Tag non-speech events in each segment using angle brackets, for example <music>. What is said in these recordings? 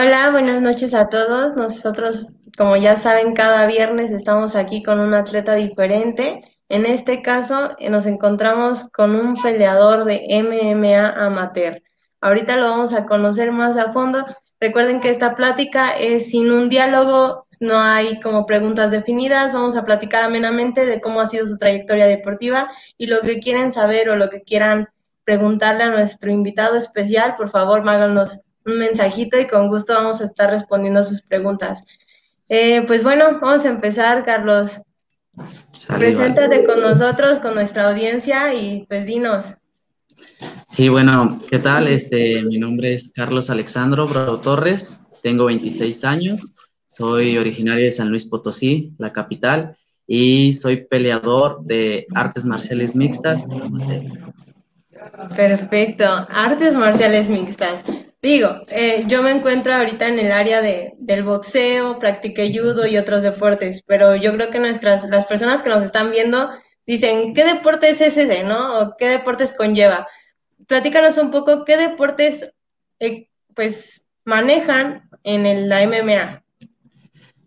Hola, buenas noches a todos. Nosotros, como ya saben, cada viernes estamos aquí con un atleta diferente. En este caso, eh, nos encontramos con un peleador de MMA amateur. Ahorita lo vamos a conocer más a fondo. Recuerden que esta plática es sin un diálogo, no hay como preguntas definidas, vamos a platicar amenamente de cómo ha sido su trayectoria deportiva y lo que quieren saber o lo que quieran preguntarle a nuestro invitado especial, por favor, háganos un mensajito y con gusto vamos a estar respondiendo sus preguntas. Eh, pues bueno, vamos a empezar, Carlos. Preséntate con nosotros, con nuestra audiencia y pues dinos. Sí, bueno, ¿qué tal? Este, mi nombre es Carlos Alexandro Bravo Torres, tengo 26 años, soy originario de San Luis Potosí, la capital, y soy peleador de artes marciales mixtas. Perfecto, artes marciales mixtas. Digo, eh, yo me encuentro ahorita en el área de, del boxeo, practiqué judo y otros deportes, pero yo creo que nuestras, las personas que nos están viendo dicen, ¿qué deporte es ese, no? ¿O qué deportes conlleva? Platícanos un poco qué deportes, eh, pues, manejan en el, la MMA.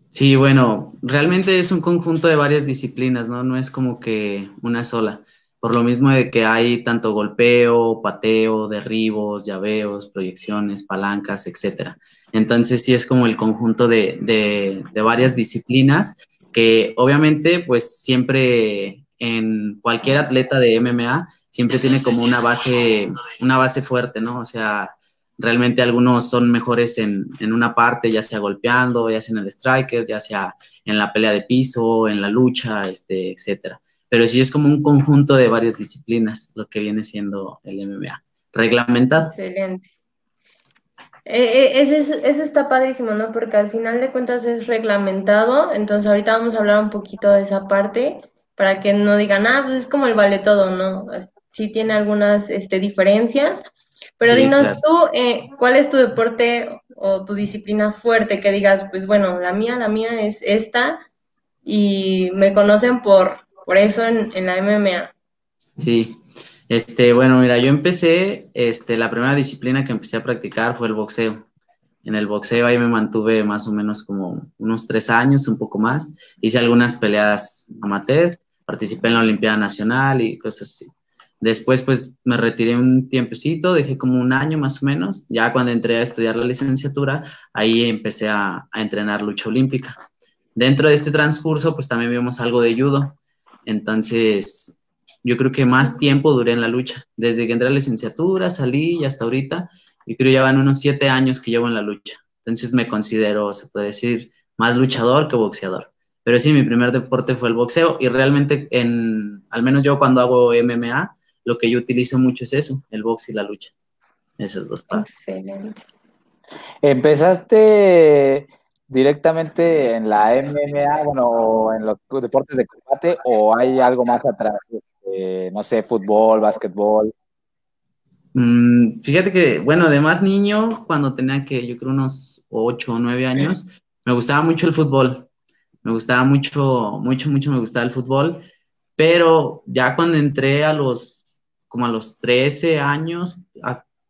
Sí, bueno, realmente es un conjunto de varias disciplinas, ¿no? No es como que una sola por lo mismo de que hay tanto golpeo, pateo, derribos, llaveos, proyecciones, palancas, etcétera. Entonces sí es como el conjunto de, de, varias disciplinas que obviamente pues siempre en cualquier atleta de MMA siempre tiene como una base, una base fuerte, ¿no? O sea, realmente algunos son mejores en, en, una parte, ya sea golpeando, ya sea en el striker, ya sea en la pelea de piso, en la lucha, este, etcétera pero sí es como un conjunto de varias disciplinas lo que viene siendo el MMA. Reglamentado. Excelente. Eh, eh, eso, está padrísimo, ¿no? Porque al final de cuentas es reglamentado, entonces ahorita vamos a hablar un poquito de esa parte para que no digan, ah, pues es como el vale todo, ¿no? Sí tiene algunas este, diferencias, pero dinos tú, eh, ¿cuál es tu deporte o tu disciplina fuerte que digas, pues bueno, la mía, la mía es esta y me conocen por por eso en, la MMA. Sí, este, bueno, mira, yo empecé, este, la primera disciplina que empecé a practicar fue el boxeo. En el boxeo ahí me mantuve más o menos como unos tres años, un poco más. Hice algunas peleas amateur, participé en la Olimpiada Nacional y cosas así. Después, pues, me retiré un tiempecito, dejé como un año más o menos. Ya cuando entré a estudiar la licenciatura, ahí empecé a, a entrenar lucha olímpica. Dentro de este transcurso, pues también vimos algo de judo. Entonces, yo creo que más tiempo duré en la lucha. Desde que entré a la licenciatura, salí y hasta ahorita, yo creo que ya van unos siete años que llevo en la lucha. Entonces me considero, se puede decir, más luchador que boxeador. Pero sí, mi primer deporte fue el boxeo y realmente, en, al menos yo cuando hago MMA, lo que yo utilizo mucho es eso, el box y la lucha. Esas dos partes. Excelente. Empezaste directamente en la MMA, bueno, en los deportes de combate, o hay algo más atrás? Este, no sé, fútbol, básquetbol. Mm, fíjate que, bueno, de más niño, cuando tenía que, yo creo, unos 8 o 9 años, me gustaba mucho el fútbol. Me gustaba mucho, mucho, mucho me gustaba el fútbol. Pero ya cuando entré a los, como a los 13 años,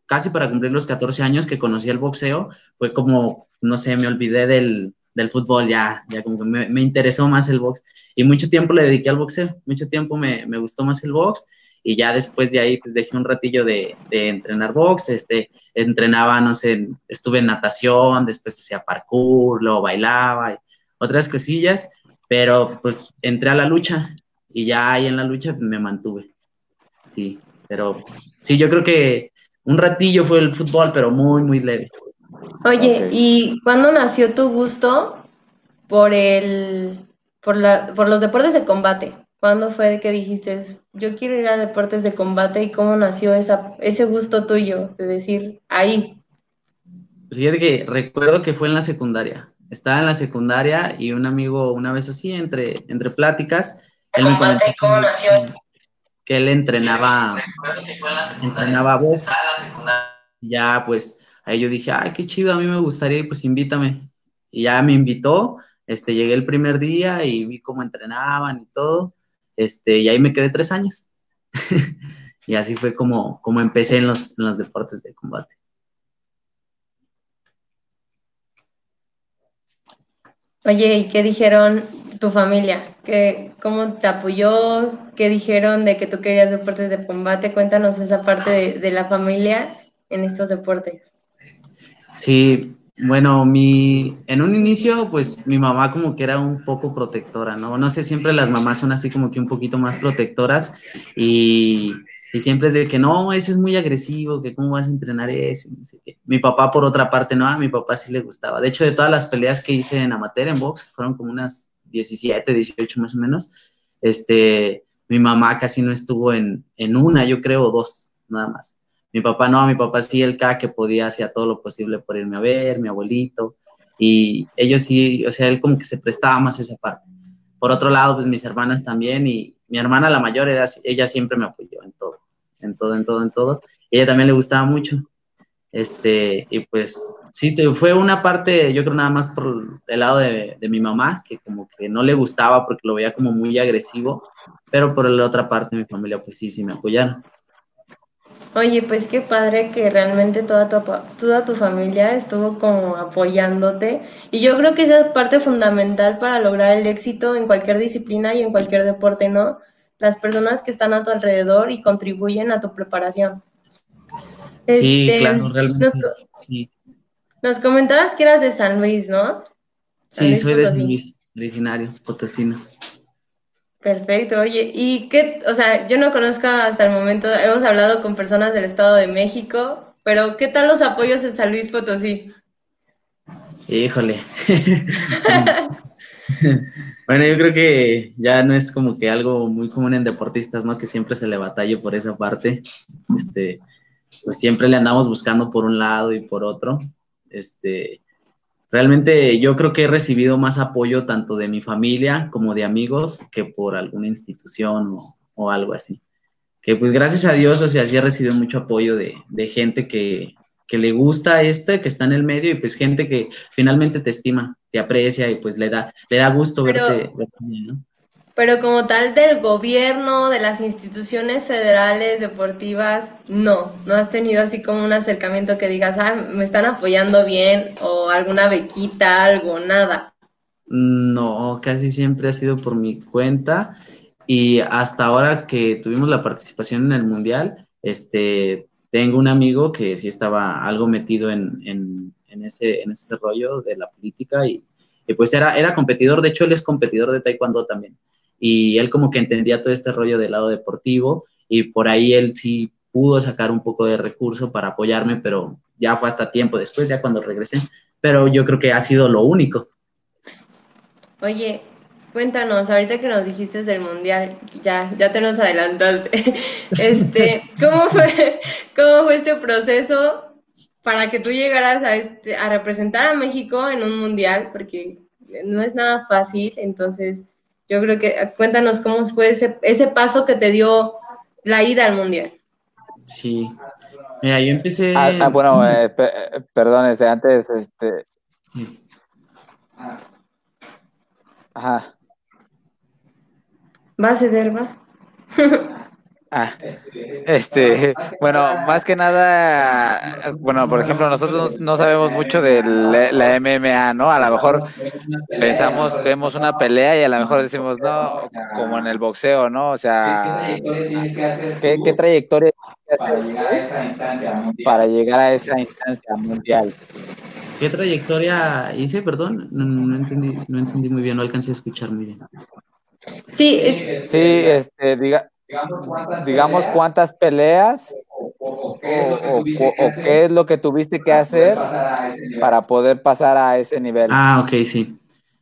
casi para cumplir los 14 años que conocí el boxeo, fue como no sé, me olvidé del, fútbol, ya, ya como me, interesó más el box. Y mucho tiempo le dediqué al boxeo, mucho tiempo me, gustó más el box. Y ya después de ahí, pues dejé un ratillo de, entrenar box, este, entrenaba, no sé, estuve en natación, después hacía parkour, luego bailaba, y otras cosillas, pero pues entré a la lucha y ya ahí en la lucha me mantuve. Sí, pero pues, sí, yo creo que un ratillo fue el fútbol, pero muy, muy leve. Oye, ¿y cuándo nació tu gusto por el por, la, por los deportes de combate? ¿Cuándo fue que dijiste, yo quiero ir a deportes de combate y cómo nació esa, ese gusto tuyo de decir, ahí? Pues fíjate que recuerdo que fue en la secundaria. Estaba en la secundaria y un amigo, una vez así, entre, entre pláticas, él me comentó cómo nació? Que él entrenaba, entrenaba box. Ya, pues, ahí yo dije, ay, qué chido, a mí me gustaría ir, pues invítame. Y ya me invitó, este, llegué el primer día y vi cómo entrenaban y todo, este, y ahí me quedé tres años. <laughs> y así fue como, como empecé en los, en los deportes de combate. Oye, ¿y qué dijeron tu familia? ¿Qué, ¿Cómo te apoyó? ¿Qué dijeron de que tú querías deportes de combate? Cuéntanos esa parte de, la familia en estos deportes. Sí, bueno, mi, en un inicio, pues mi mamá como que era un poco protectora, ¿no? No sé, siempre las mamás son así como que un poquito más protectoras y, y siempre es de que no, eso es muy agresivo, que cómo vas a entrenar eso, no sé qué. Mi papá, por otra parte, no, a mi papá sí le gustaba. De hecho, de todas las peleas que hice en amateur, en box, fueron como unas 17, 18 más o menos, este, mi mamá casi no estuvo en, en una, yo creo, dos, nada más. Mi papá no, mi papá sí, el que podía, hacía todo lo posible por irme a ver, mi abuelito, y ellos sí, o sea, él como que se prestaba más esa parte. Por otro lado, pues mis hermanas también, y mi hermana la mayor, era, ella siempre me apoyó en todo, en todo, en todo, en todo. ella también le gustaba mucho. Este, y pues sí, fue una parte, yo creo nada más por el lado de, de mi mamá, que como que no le gustaba porque lo veía como muy agresivo, pero por la otra parte mi familia, pues sí, sí me apoyaron. Oye, pues qué padre que realmente toda tu, toda tu familia estuvo como apoyándote. Y yo creo que esa es parte fundamental para lograr el éxito en cualquier disciplina y en cualquier deporte, ¿no? Las personas que están a tu alrededor y contribuyen a tu preparación. Sí, este, claro, realmente. Nos, sí. Nos comentabas que eras de San Luis, ¿no? sí, soy de San Luis, originario, potosino. Perfecto, oye, ¿y qué? O sea, yo no conozco hasta el momento, hemos hablado con personas del Estado de México, pero ¿qué tal los apoyos en San Luis Potosí? Híjole. <laughs> bueno, yo creo que ya no es como que algo muy común en deportistas, ¿no? Que siempre se le batalle por esa parte. Este, pues siempre le andamos buscando por un lado y por otro. Este, Realmente yo creo que he recibido más apoyo tanto de mi familia como de amigos que por alguna institución o, algo así. Que pues gracias a Dios, o sea, sí he recibido mucho apoyo de, gente que, le gusta este, que está en el medio y pues gente que finalmente te estima, te aprecia y pues le da, le da gusto verte, verte ¿no? Pero como tal del gobierno, de las instituciones federales, deportivas, no, no has tenido así como un acercamiento que digas, ah, me están apoyando bien o alguna bequita, algo, nada. No, casi siempre ha sido por mi cuenta y hasta ahora que tuvimos la participación en el mundial, este, tengo un amigo que sí estaba algo metido en, en, en ese, en ese rollo de la política y, y pues era, era competidor, de hecho él es competidor de taekwondo también y él como que entendía todo este rollo del lado deportivo y por ahí él sí pudo sacar un poco de recurso para apoyarme, pero ya fue hasta tiempo después, ya cuando regresé, pero yo creo que ha sido lo único. Oye, cuéntanos, ahorita que nos dijiste del mundial, ya, ya te nos adelantaste, <laughs> este, ¿cómo fue, cómo fue este proceso para que tú llegaras a, este, a representar a México en un mundial? Porque no es nada fácil, entonces, yo creo que cuéntanos cómo fue ese, ese paso que te dio la ida al mundial. Sí. Mira, yo empecé. Ah, ah bueno, eh, perdón, este, antes, este. Sí. Ajá. ¿Va a ceder más? Ah, este, bueno, más que nada, bueno, por ejemplo, nosotros no sabemos mucho de la, MMA, ¿no? A lo mejor pensamos, vemos una pelea y a lo mejor decimos, no, como en el boxeo, ¿no? O sea, ¿qué, qué trayectoria para llegar a esa instancia mundial? Para llegar a esa instancia mundial. ¿Qué trayectoria hice? Perdón, no, entendí, no entendí muy bien, no alcancé a escuchar muy bien. Sí, sí, este, diga, digamos cuántas peleas o, qué es lo que tuviste que hacer para poder pasar a ese nivel. Ah, ok, sí.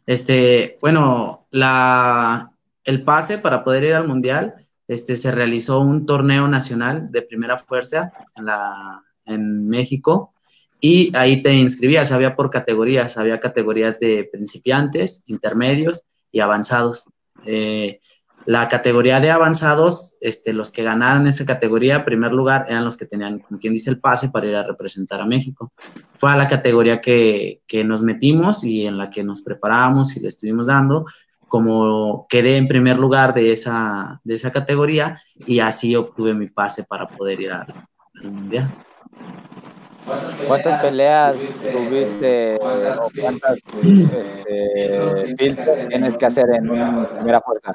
Este, bueno, la, el pase para poder ir al mundial, este, se realizó un torneo nacional de primera fuerza en, la, en México y ahí te inscribías, había por categorías, había categorías de principiantes, intermedios y avanzados. Eh, la categoría de avanzados, este, los que ganaran esa categoría, primer lugar, eran los que tenían, como quien dice, el pase para ir a representar a México. Fue a la categoría que, que nos metimos y en la que nos preparamos y le estuvimos dando, como quedé en primer lugar de esa, de esa categoría y así obtuve mi pase para poder ir al, Mundial. ¿Cuántas peleas tuviste o cuántas este, filtros tienes que hacer en una primera fuerza?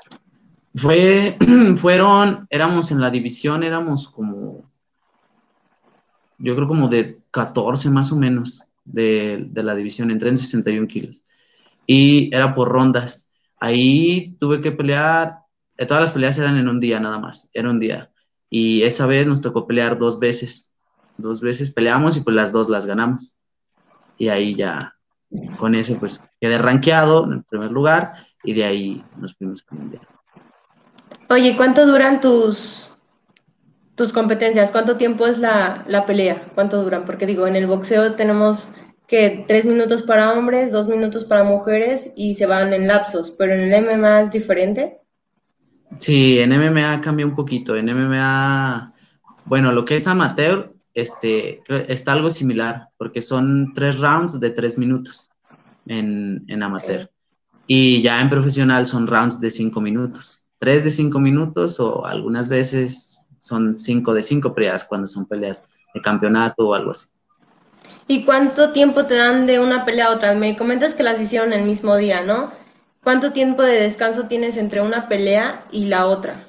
Fue, <clears throat> fueron, éramos en la división, éramos como, yo creo como de 14 más o menos de, de la división, entré en 61 kilos. Y era por rondas. Ahí tuve que pelear, eh, todas las peleas eran en un día nada más, era un día. Y esa vez nos tocó pelear dos veces. Dos veces peleamos y pues las dos las ganamos. Y ahí ya, con ese pues quedé rankeado en el primer lugar y de ahí nos fuimos con el día. Oye, ¿cuánto duran tus, tus competencias? ¿Cuánto tiempo es la, la, pelea? ¿Cuánto duran? Porque digo, en el boxeo tenemos que tres minutos para hombres, dos minutos para mujeres y se van en lapsos, pero en el MMA es diferente. Sí, en MMA cambia un poquito. En MMA, bueno, lo que es amateur, este, está algo similar, porque son tres rounds de tres minutos en, en amateur. Y ya en profesional son rounds de cinco minutos tres de cinco minutos o algunas veces son cinco de cinco peleas cuando son peleas de campeonato o algo así. ¿Y cuánto tiempo te dan de una pelea a otra? Me comentas que las hicieron el mismo día, ¿no? ¿Cuánto tiempo de descanso tienes entre una pelea y la otra?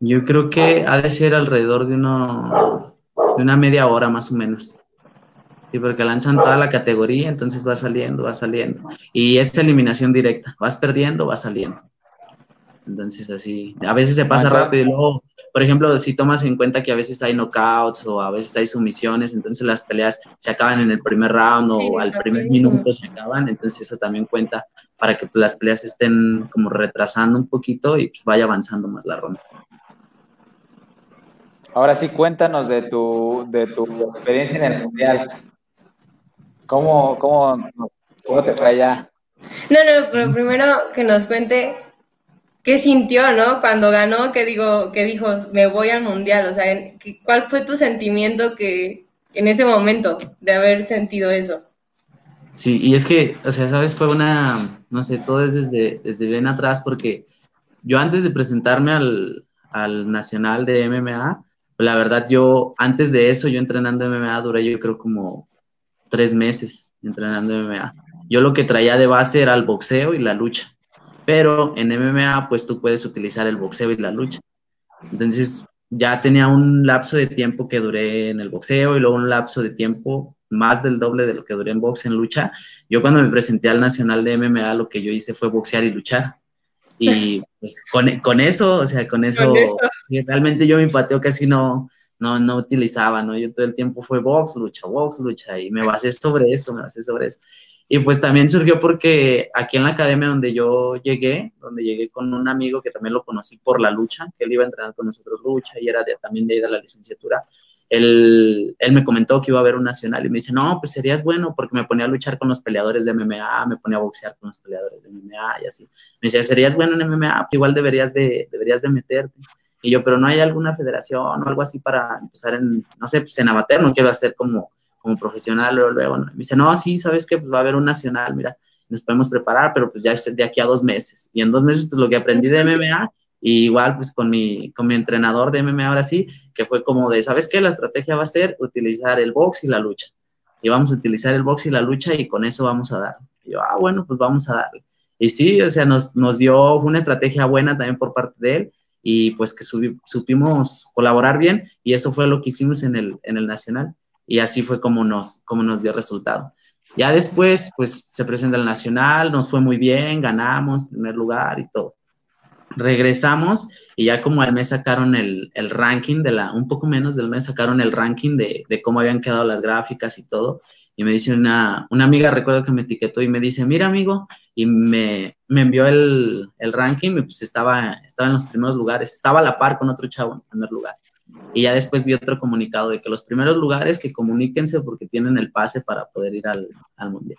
Yo creo que ha de ser alrededor de, uno, de una media hora más o menos. Y porque lanzan toda la categoría, entonces va saliendo, va saliendo. Y es eliminación directa. Vas perdiendo, va saliendo. Entonces, así, a veces se pasa rápido y luego, por ejemplo, si tomas en cuenta que a veces hay knockouts o a veces hay sumisiones, entonces las peleas se acaban en el primer round o al primer minuto se acaban, entonces eso también cuenta para que las peleas estén como retrasando un poquito y pues vaya avanzando más la ronda. Ahora sí, cuéntanos de tu, de tu experiencia en el Mundial. ¿Cómo, cómo, cómo te fue allá? No, no, pero primero que nos cuente ¿Qué sintió, no? Cuando ganó, que digo, que dijo, me voy al mundial, o sea, ¿cuál fue tu sentimiento que en ese momento de haber sentido eso? Sí, y es que, o sea, sabes, fue una, no sé, todo es desde, desde bien atrás, porque yo antes de presentarme al, al nacional de MMA, la verdad yo, antes de eso, yo entrenando MMA duré yo creo como tres meses entrenando MMA. Yo lo que traía de base era el boxeo y la lucha pero en MMA pues tú puedes utilizar el boxeo y la lucha. Entonces ya tenía un lapso de tiempo que duré en el boxeo y luego un lapso de tiempo más del doble de lo que duré en box en lucha. Yo cuando me presenté al nacional de MMA lo que yo hice fue boxear y luchar. Y <laughs> pues con, con eso, o sea, con eso, realmente yo mi pateo casi no, no, no utilizaba, ¿no? Yo todo el tiempo fue box, lucha, box, lucha, y me basé sobre eso, me basé sobre eso. Y pues también surgió porque aquí en la academia donde yo llegué, donde llegué con un amigo que también lo conocí por la lucha, que él iba a entrenar con nosotros lucha y era también de ahí de la licenciatura, él, él, me comentó que iba a haber un nacional y me dice, no, pues serías bueno porque me ponía a luchar con los peleadores de MMA, me ponía a boxear con los peleadores de MMA y así. Me decía, serías bueno en MMA, pues igual deberías de, deberías de meterte. Y yo, pero no hay alguna federación o algo así para empezar en, no sé, pues en amateur, no quiero hacer como como profesional luego, luego. Me dice, no, sí, ¿sabes qué? Pues va a haber un nacional, mira, nos podemos preparar, pero pues ya es de aquí a dos meses. Y en dos meses, pues lo que aprendí de MMA, y igual pues con mi, con mi entrenador de MMA ahora sí, que fue como de, ¿sabes qué? La estrategia va a ser utilizar el box y la lucha. Y vamos a utilizar el box y la lucha y con eso vamos a dar. Y yo, ah, bueno, pues vamos a darle. Y sí, o sea, nos, nos dio una estrategia buena también por parte de él y pues que supimos colaborar bien y eso fue lo que hicimos en el, en el Nacional y así fue como nos, como nos dio resultado. Ya después, pues se presenta el Nacional, nos fue muy bien, ganamos primer lugar y todo. Regresamos y ya como al mes sacaron el, el ranking de la, un poco menos del mes sacaron el ranking de, de, cómo habían quedado las gráficas y todo. Y me dice una, una amiga, recuerdo que me etiquetó y me dice, mira amigo, y me, me envió el, el ranking y pues estaba, estaba en los primeros lugares, estaba a la par con otro chavo en primer lugar. Y ya después vi otro comunicado de que los primeros lugares que comuníquense porque tienen el pase para poder ir al, al mundial.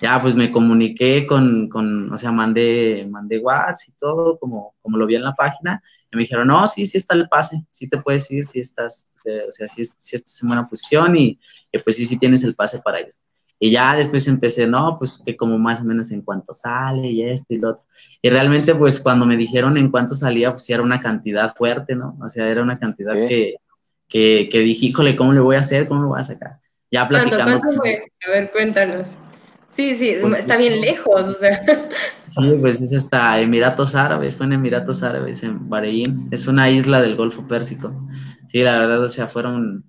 Ya, pues me comuniqué con, con, o sea, mandé, mandé WhatsApp y todo, como, como lo vi en la página, y me dijeron, no, sí, sí está el pase, sí te puedes ir, sí estás, eh, o sea, sí, sí, estás en buena posición y, y, pues sí, sí tienes el pase para ir. Y ya después empecé, no, pues que como más o menos en cuánto sale y esto y lo otro. Y realmente, pues cuando me dijeron en cuánto salía, pues era una cantidad fuerte, ¿no? O sea, era una cantidad que, que, que dije, híjole, ¿cómo le voy a hacer? ¿Cómo lo voy a sacar? Ya platicando. ¿Cuánto, fue? A ver, cuéntanos. Sí, sí, pues, está bien lejos, o sea. <laughs> Sí, pues es hasta Emiratos Árabes, fue en Emiratos Árabes, en Bahrein. Es una isla del Golfo Pérsico. Sí, la verdad, o sea, fueron,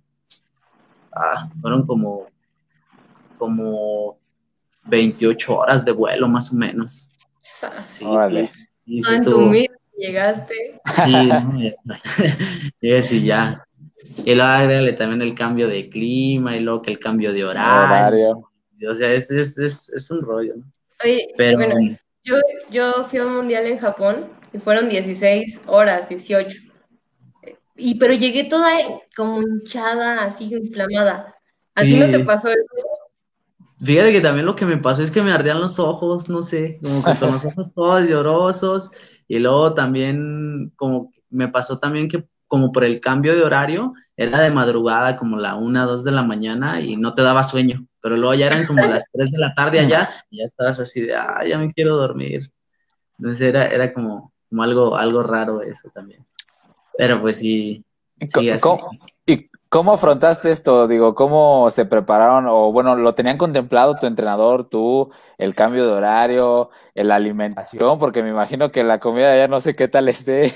ah, fueron como, como 28 horas de vuelo, más o menos. Sí, vale. Sí, estuvo... llegaste. Sí, no, <laughs> ya, sí, ya. Y luego agrégale también el cambio de clima y luego que el cambio de horario. O sea, es, es, es, es un rollo. ¿no? Oye, pero bueno, yo, yo fui a un mundial en Japón y fueron 16 horas, 18. Y pero llegué toda como hinchada, así inflamada. ¿A ti no te pasó eso? Fíjate que también lo que me pasó es que me ardían los ojos, no sé, como que con los <laughs> ojos todos llorosos. Y luego también, como me pasó también que como por el cambio de horario, era de madrugada, como la una, dos de la mañana, y no te daba sueño. Pero luego ya eran como las tres de la tarde allá, y ya estabas así de, ah, ya me quiero dormir. Entonces era, era como, como algo, algo raro eso también. Pero pues sí, sí así ¿Y cómo afrontaste esto? Digo, ¿cómo se prepararon? O bueno, ¿lo tenían contemplado tu entrenador, tú, el cambio de horario, la alimentación? Porque me imagino que la comida ya no sé qué tal esté.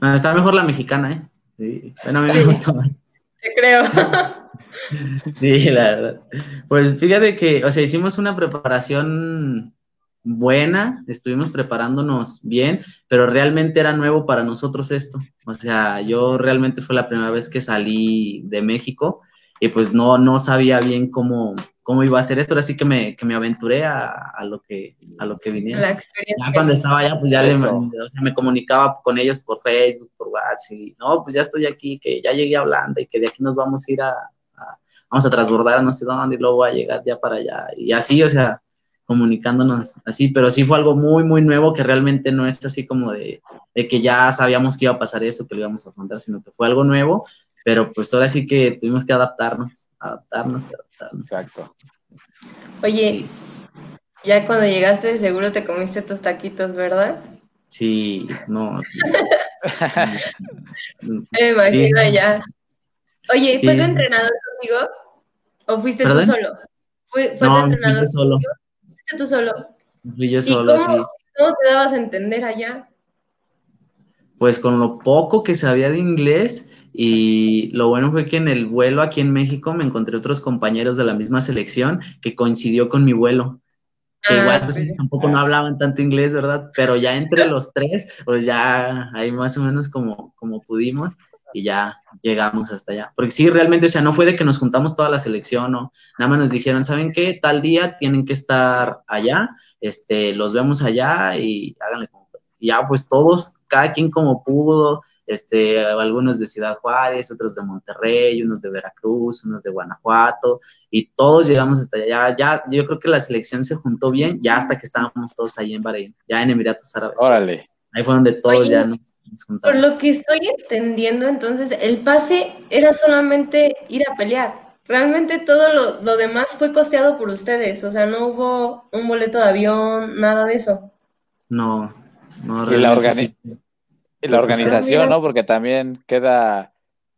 está mejor la mexicana, ¿eh? Sí. Bueno, a mí me <laughs> gusta más. Te creo. Sí, la verdad. Pues fíjate que, o sea, hicimos una preparación buena, estuvimos preparándonos bien, pero realmente era nuevo para nosotros esto. O sea, yo realmente fue la primera vez que salí de México y pues no, no sabía bien cómo, cómo iba a ser esto, así que me, que me aventuré a, a, lo que, a lo que viniera. La experiencia. Ya cuando estaba allá, pues ya le, o sea, me comunicaba con ellos por Facebook, por WhatsApp, y no, pues ya estoy aquí, que ya llegué a Holanda y que de aquí nos vamos a ir a, vamos a transbordar a no sé dónde y luego voy a llegar ya para allá. Y así, o sea, comunicándonos así, pero sí fue algo muy, muy nuevo que realmente no es así como de, de que ya sabíamos que iba a pasar eso, que lo íbamos a afrontar, sino que fue algo nuevo, pero pues ahora sí que tuvimos que adaptarnos, adaptarnos, adaptarnos. Exacto. Oye, ya cuando llegaste seguro te comiste tus taquitos, ¿verdad? Sí, no. Sí. <laughs> Me imagino ya. Oye, ¿fue tu entrenador conmigo? ¿O fuiste tú solo? ¿Fue, fue no, tu entrenador fui solo. ¿Fuiste tú solo? Fui yo solo, cómo, sí. ¿Cómo te dabas a entender allá? Pues con lo poco que sabía de inglés y lo bueno fue que en el vuelo aquí en México me encontré otros compañeros de la misma selección que coincidió con mi vuelo. Que Ah, igual pues pues. tampoco no hablaban tanto inglés, ¿verdad? Pero ya entre los tres, pues ya ahí más o menos como, como pudimos y ya llegamos hasta allá. Porque sí, realmente, o sea, no fue de que nos juntamos toda la selección, ¿no? Nada más nos dijeron, ¿saben qué? Tal día tienen que estar allá, este, los vemos allá y háganle como. Ya, pues todos, cada quien como pudo, este, algunos de Ciudad Juárez, otros de Monterrey, unos de Veracruz, unos de Guanajuato, y todos llegamos hasta allá. Ya, yo creo que la selección se juntó bien, ya hasta que estábamos todos ahí en Bahrein, ya en Emiratos Árabes. Órale. Ahí fue donde todos Oye, ya nos, nos Por lo que estoy entendiendo, entonces, el pase era solamente ir a pelear. Realmente todo lo, lo demás fue costeado por ustedes. O sea, no hubo un boleto de avión, nada de eso. No, no, Y la, realmente organi- sí. y la organización, ¿no? Porque también queda,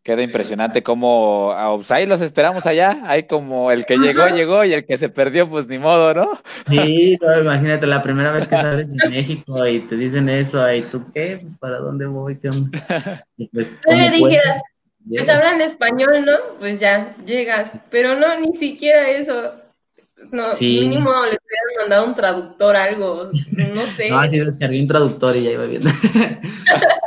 queda impresionante cómo a Upside los esperamos allá. Hay como el que llegó, llegó y el que se perdió, pues ni modo, ¿no? Sí, no, imagínate la primera vez que sales de México y te dicen eso, y tú qué, ¿para dónde voy? ¿Qué onda? Y pues, Tú le ¿cómo dijeras, pues hablan español, ¿no? Pues ya, llegas. Pero no, ni siquiera eso. No, Sí. mínimo les hubieran mandado un traductor, algo. No sé. No, así descargué un traductor y ya iba viendo. <laughs>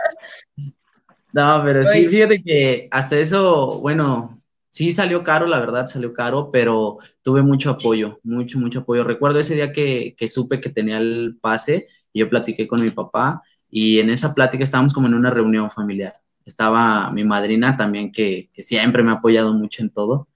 No, pero sí, fíjate que hasta eso, bueno, sí salió caro, la verdad, salió caro, pero tuve mucho apoyo, mucho, mucho apoyo. Recuerdo ese día que, que supe que tenía el pase y yo platiqué con mi papá y en esa plática estábamos como en una reunión familiar. Estaba mi madrina también que, que siempre me ha apoyado mucho en todo.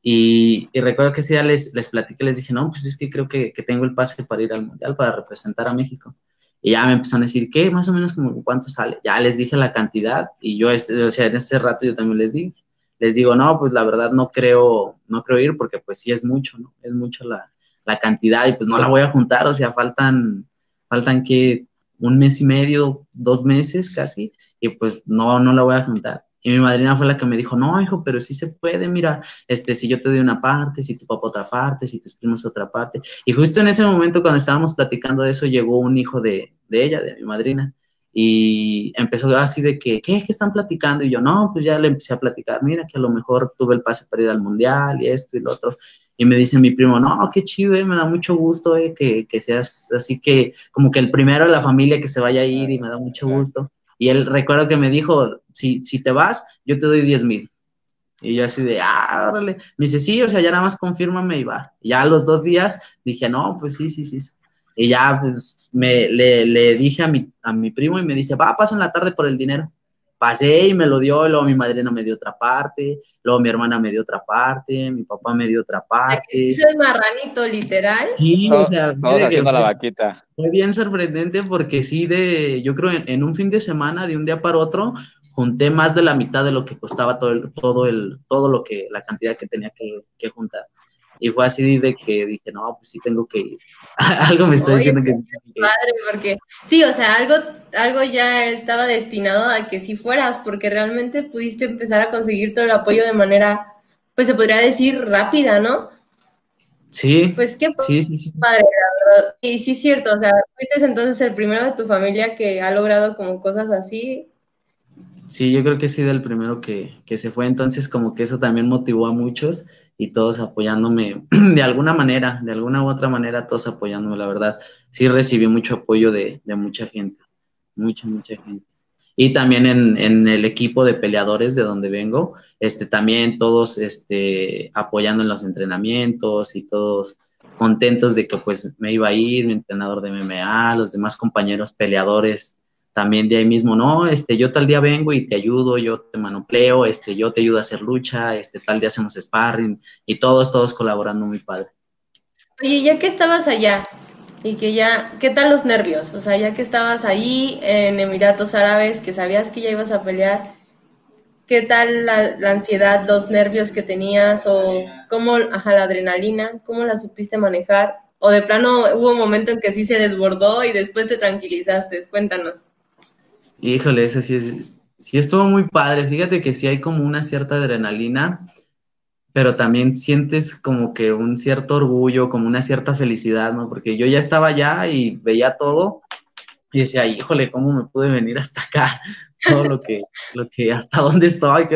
Y, y recuerdo que ese día les, les platiqué, les dije, no, pues es que creo que, que tengo el pase para ir al Mundial, para representar a México. Y ya me empezaron a decir, ¿qué? Más o menos como cuánto sale. Ya les dije la cantidad y yo, o sea, en ese rato yo también les dije, les digo, no, pues la verdad no creo, no creo ir porque pues sí es mucho, ¿no? Es mucho la, la cantidad y pues no la voy a juntar, o sea, faltan, faltan que un mes y medio, dos meses casi, y pues no, no la voy a juntar. Y mi madrina fue la que me dijo, no, hijo, pero sí se puede, mira, este, si yo te doy una parte, si tu papá otra parte, si tus primos otra parte. Y justo en ese momento, cuando estábamos platicando de eso, llegó un hijo de, de ella, de mi madrina, y empezó así de que, ¿qué? ¿Qué están platicando? Y yo, no, pues ya le empecé a platicar, mira que a lo mejor tuve el pase para ir al mundial y esto y lo otro. Y me dice mi primo, no, qué chido, eh, me da mucho gusto eh, que, que, seas así que como que el primero de la familia que se vaya a ir y me da mucho gusto. Y él recuerdo que me dijo, si, si te vas, yo te doy 10 mil. Y yo así de, ah. Me dice, sí, o sea, ya nada más confírmame y va. Ya a los dos días dije, no, pues sí, sí, sí. Y ya pues, me, le, le, dije a mi, a mi primo y me dice, va, pasa en la tarde por el dinero. Pasé y me lo dio, y luego mi madrina me dio otra parte, luego mi hermana me dio otra parte, mi papá me dio otra parte. ¿Es el marranito literal? Sí, o sea, vamos haciendo la vaquita. Fue bien sorprendente porque sí, de, yo creo en, en, un fin de semana, de un día para otro, junté más de la mitad de lo que costaba todo el, todo el, todo lo que, la cantidad que tenía que, que juntar. Y fue así de que dije, no, pues sí tengo que ir. <laughs> algo me está diciendo que... Padre, porque sí, o sea, algo, algo ya estaba destinado a que sí fueras, porque realmente pudiste empezar a conseguir todo el apoyo de manera, pues se podría decir, rápida, ¿no? Sí. Pues qué sí, sí, sí. padre, la verdad. Y sí es cierto, o sea, fuiste entonces el primero de tu familia que ha logrado como cosas así. Sí, yo creo que sí, del primero que, que se fue, entonces como que eso también motivó a muchos y todos apoyándome <clears throat> de alguna manera, de alguna u otra manera, todos apoyándome, la verdad. Sí recibí mucho apoyo de, de mucha gente, mucha, mucha gente. Y también en, en, el equipo de peleadores de donde vengo, este, también todos este, apoyando en los entrenamientos y todos contentos de que pues me iba a ir, mi entrenador de MMA, los demás compañeros peleadores también de ahí mismo, no, este, yo tal día vengo y te ayudo, yo te manopleo, este, yo te ayudo a hacer lucha, este, tal día hacemos sparring y todos, todos colaborando muy padre. Oye, ya que estabas allá y que ya, ¿qué tal los nervios? O sea, ya que estabas ahí en Emiratos Árabes, que sabías que ya ibas a pelear, ¿qué tal la, la ansiedad, los nervios que tenías o cómo, ajá, la adrenalina, cómo la supiste manejar? O de plano hubo un momento en que sí se desbordó y después te tranquilizaste, cuéntanos. Híjole, eso sí es, sí estuvo muy padre. Fíjate que sí hay como una cierta adrenalina, pero también sientes como que un cierto orgullo, como una cierta felicidad, ¿no? Porque yo ya estaba allá y veía todo y decía, híjole, ¿cómo me pude venir hasta acá? <laughs> Todo lo que, lo que, hasta dónde estoy.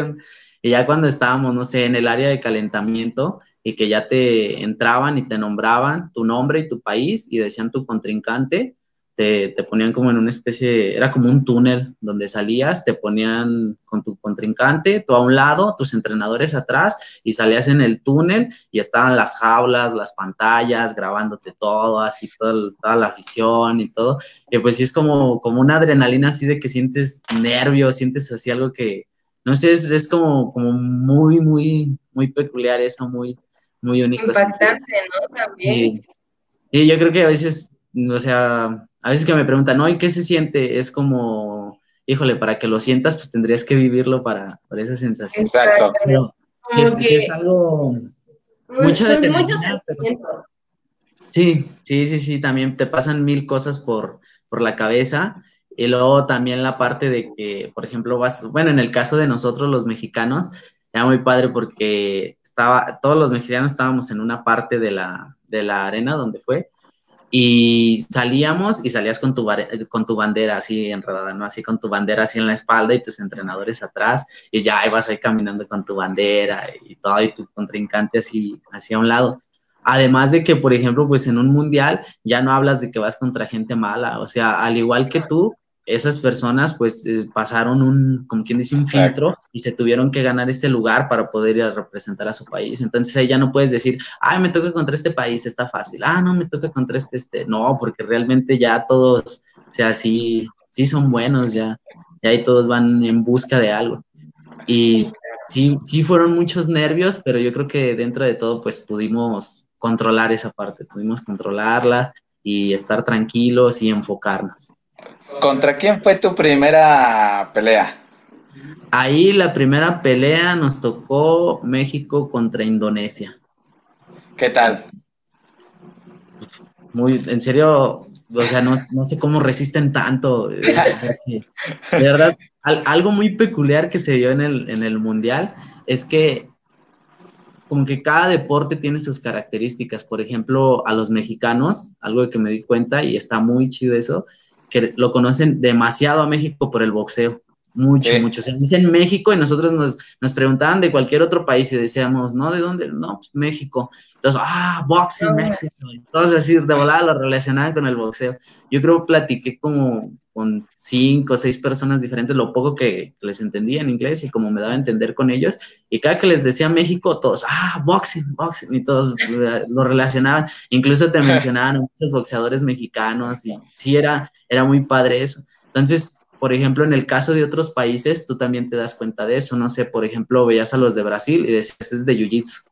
Y ya cuando estábamos, no sé, en el área de calentamiento y que ya te entraban y te nombraban tu nombre y tu país y decían tu contrincante, te, te, ponían como en una especie, era como un túnel donde salías, te ponían con tu contrincante, tú a un lado, tus entrenadores atrás, y salías en el túnel y estaban las jaulas, las pantallas, grabándote todo, así toda, toda la afición y todo. Y pues sí es como, como una adrenalina así de que sientes nervios, sientes así algo que, no sé, es, es como, como muy, muy, muy peculiar eso, muy, muy único. Impactante, ¿no? También. Sí. Y yo creo que a veces, o sea, a veces que me preguntan, ¿no? ¿Y qué se siente? Es como, híjole, para que lo sientas, pues tendrías que vivirlo para, para esa sensación. Exacto. Pero si es, si es, algo... Mucha determinación, pero... Sí, sí, sí, sí, también te pasan mil cosas por, por la cabeza. Y luego también la parte de que, por ejemplo, vas, bueno, en el caso de nosotros los mexicanos, era muy padre porque estaba, todos los mexicanos estábamos en una parte de la, de la arena donde fue, y salíamos y salías con tu, con tu bandera así enredada, ¿no? Así con tu bandera así en la espalda y tus entrenadores atrás y ya ibas ahí caminando con tu bandera y todo y tu contrincante así, así a un lado. Además de que, por ejemplo, pues en un mundial ya no hablas de que vas contra gente mala, o sea, al igual que tú, esas personas pues eh, pasaron un, como quien dice, un filtro y se tuvieron que ganar ese lugar para poder ir a representar a su país. Entonces ahí ya no puedes decir, ay, me toca contra este país, está fácil. Ah, no, me toca contra este, este. No, porque realmente ya todos, o sea, sí, sí son buenos ya. Y ahí todos van en busca de algo. Y sí, sí fueron muchos nervios, pero yo creo que dentro de todo pues pudimos controlar esa parte, pudimos controlarla y estar tranquilos y enfocarnos. ¿Contra quién fue tu primera pelea? Ahí la primera pelea nos tocó México contra Indonesia. ¿Qué tal? Muy, en serio, o sea, no, no sé cómo resisten tanto. <laughs> De verdad, algo muy peculiar que se dio en el, en el Mundial es que como que cada deporte tiene sus características. Por ejemplo, a los mexicanos, algo que me di cuenta y está muy chido eso, que lo conocen demasiado a México por el boxeo. Mucho, mucho. Se dice en México y nosotros nos, nos, preguntaban de cualquier otro país y decíamos, ¿no? ¿De dónde? No, pues México. Entonces, ah, boxing, México. Entonces, así de volada lo relacionaban con el boxeo. Yo creo que platiqué como con cinco o seis personas diferentes, lo poco que les entendía en inglés y como me daba a entender con ellos. Y cada que les decía México, todos, ah, boxing, boxing, y todos eh, lo relacionaban. Incluso te <laughs> mencionaban a muchos boxeadores mexicanos y sí, era, era muy padre eso. Entonces, por ejemplo, en el caso de otros países, tú también te das cuenta de eso. No sé, por ejemplo, veías a los de Brasil y decías, es de Jiu-Jitsu.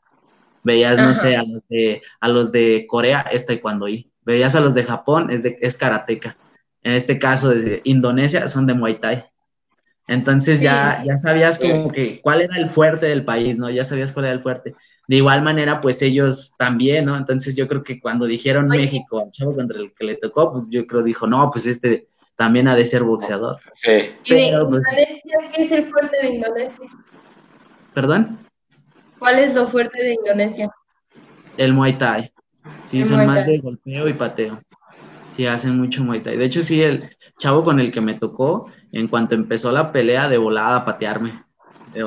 Veías, no sé, a los, de, a los de Corea, es taekwondo y Veías a los de Japón, es, de, es karateca en este caso de Indonesia, son de Muay Thai. Entonces ya, ya sabías como que cuál era el fuerte del país, ¿no? Ya sabías cuál era el fuerte. De igual manera, pues ellos también, ¿no? Entonces yo creo que cuando dijeron México al chavo contra el que le tocó, pues yo creo dijo, no, pues este también ha de ser boxeador. Sí. ¿Y de pues, Indonesia qué es el fuerte de Indonesia? ¿Perdón? ¿Cuál es lo fuerte de Indonesia? El Muay Thai. Sí, son más de golpeo y pateo. Sí, hacen mucho Muay Thai. De hecho, sí, el chavo con el que me tocó, en cuanto empezó la pelea, de volada a patearme. De.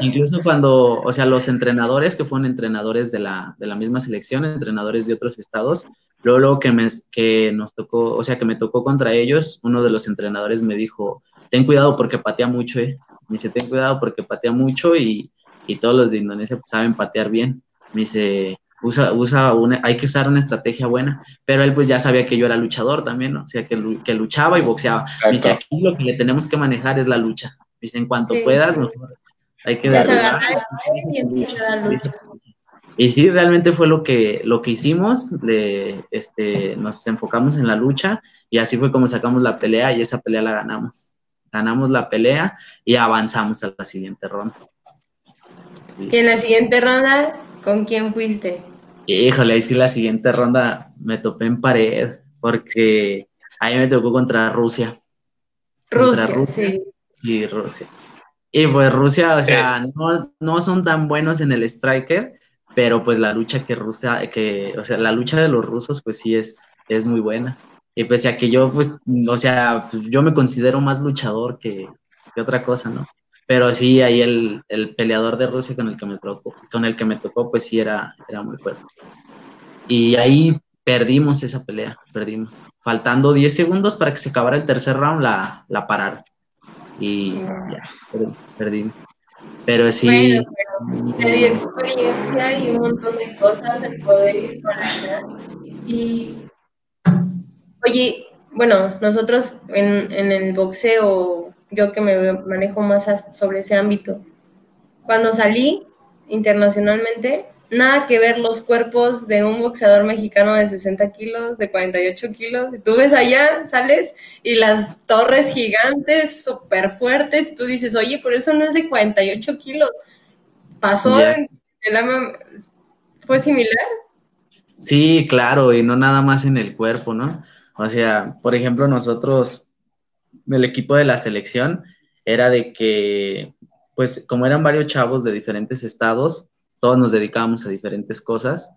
Incluso cuando, o sea, los entrenadores que fueron entrenadores de la, de la misma selección, entrenadores de otros estados, luego, luego que, me, que nos tocó, o sea, que me tocó contra ellos, uno de los entrenadores me dijo, ten cuidado porque patea mucho, eh. Me dice, ten cuidado porque patea mucho y, y todos los de Indonesia saben patear bien. Me dice, usa, usa una, hay que usar una estrategia buena, pero él pues ya sabía que yo era luchador también, ¿no? O sea, que, que luchaba y boxeaba. Me dice, aquí lo que le tenemos que manejar es la lucha. Dice, en cuanto puedas, mejor hay que darle. Y sí, realmente fue lo que, lo que hicimos, le, este, nos enfocamos en la lucha y así fue como sacamos la pelea y esa pelea la ganamos. Ganamos la pelea y avanzamos a la siguiente ronda. Y en la siguiente ronda ¿Con quién fuiste? Híjole, ahí sí la siguiente ronda me topé en pared, porque ahí me tocó contra Rusia. Rusia, sí. Sí, Rusia. Y pues Rusia, o sea, no, no son tan buenos en el striker, pero pues la lucha que Rusia, que, o sea, la lucha de los rusos, pues sí es, es muy buena. Y pues ya que yo, pues, o sea, yo me considero más luchador que, que otra cosa, ¿no? Pero sí, ahí el, el, peleador de Rusia con el que me tocó, con el que me tocó, pues sí era, era muy fuerte. Y ahí perdimos esa pelea, perdimos. Faltando 10 segundos para que se acabara el tercer round, la, la pararon. Y ya, perdimos. Pero sí. Bueno, te dio experiencia y un montón de cosas del poder allá. Y, oye, bueno, nosotros en, en el boxeo yo que me manejo más sobre ese ámbito. Cuando salí internacionalmente, nada que ver los cuerpos de un boxeador mexicano de 60 kilos, de 48 kilos. tú ves allá, sales y las torres gigantes, súper fuertes, y tú dices, oye, por eso no es de 48 kilos. ¿Pasó? ¿Fue similar? Sí, claro, y no nada más en el cuerpo, ¿no? O sea, por ejemplo, nosotros el equipo de la selección era de que, pues como eran varios chavos de diferentes estados, todos nos dedicábamos a diferentes cosas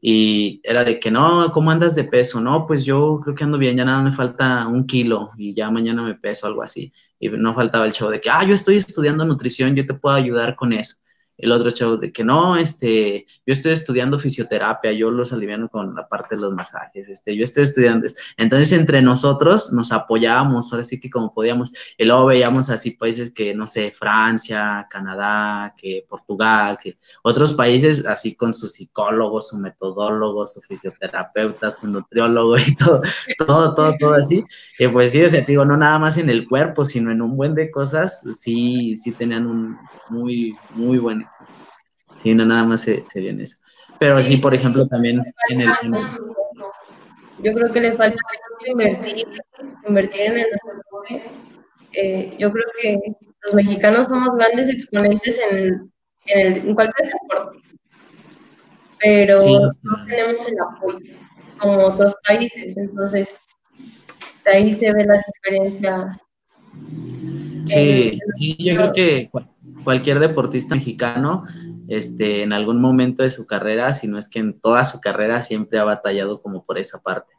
y era de que no, ¿cómo andas de peso? No, pues yo creo que ando bien, ya nada me falta un kilo y ya mañana me peso, algo así. Y no faltaba el chavo de que, ah, yo estoy estudiando nutrición, yo te puedo ayudar con eso el otro chavo de que no, este, yo estoy estudiando fisioterapia, yo los aliviano con la parte de los masajes, este, yo estoy estudiando. Entonces, entre nosotros nos apoyábamos, ahora sí que como podíamos, y luego veíamos así países que, no sé, Francia, Canadá, que Portugal, que otros países así con sus psicólogos, su metodólogos, su fisioterapeuta, su nutriólogo y todo, todo, todo, todo así. Y pues sí, o sea, digo, no nada más en el cuerpo, sino en un buen de cosas, sí, sí tenían un muy, muy buen Sí, no nada más se, se viene eso. Pero sí, por ejemplo, también en el... Yo creo que le falta invertir, invertir en el deporte. Eh, yo creo que los mexicanos somos grandes exponentes en, en, cualquier deporte, pero no tenemos el apoyo como otros países, entonces de ahí se ve la diferencia. Sí, sí, yo creo que cualquier deportista mexicano, este, en algún momento de su carrera, si no es que en toda su carrera, siempre ha batallado como por esa parte,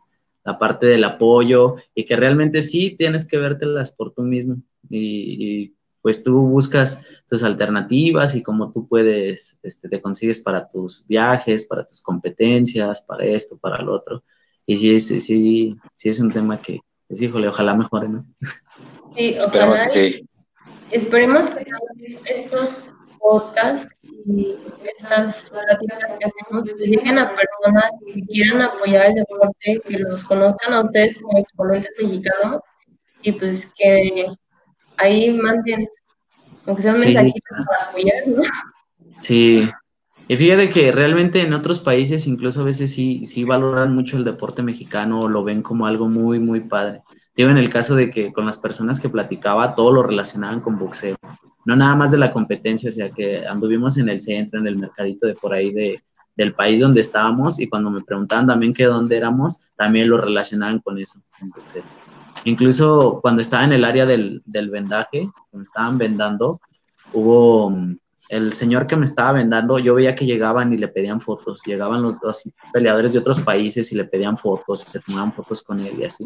la parte del apoyo y que realmente sí tienes que vértelas por tú mismo y, pues tú buscas tus alternativas y cómo tú puedes, este, te consigues para tus viajes, para tus competencias, para esto, para lo otro. Y sí, sí, sí, sí es un tema que, pues híjole, ojalá mejore, ¿no? Sí, Esperemos que sí. Esperemos que estos podcasts y estas pláticas que hacemos lleguen a personas que quieran apoyar el deporte, que los conozcan a ustedes como exponentes mexicanos y pues que ahí manden, aunque sea un mensajito para apoyar, ¿no? Sí, y fíjate que realmente en otros países incluso a veces sí, sí valoran mucho el deporte mexicano o lo ven como algo muy, muy padre. Digo, en el caso de que con las personas que platicaba, todo lo relacionaban con boxeo. No nada más de la competencia, o sea, que anduvimos en el centro, en el mercadito de por ahí de, del país donde estábamos y cuando me preguntaban también que dónde éramos, también lo relacionaban con eso, con boxeo. Incluso cuando estaba en el área del, del vendaje, cuando estaban vendando, hubo el señor que me estaba vendando, yo veía que llegaban y le pedían fotos, llegaban los dos peleadores de otros países y le pedían fotos, y se tomaban fotos con él y así.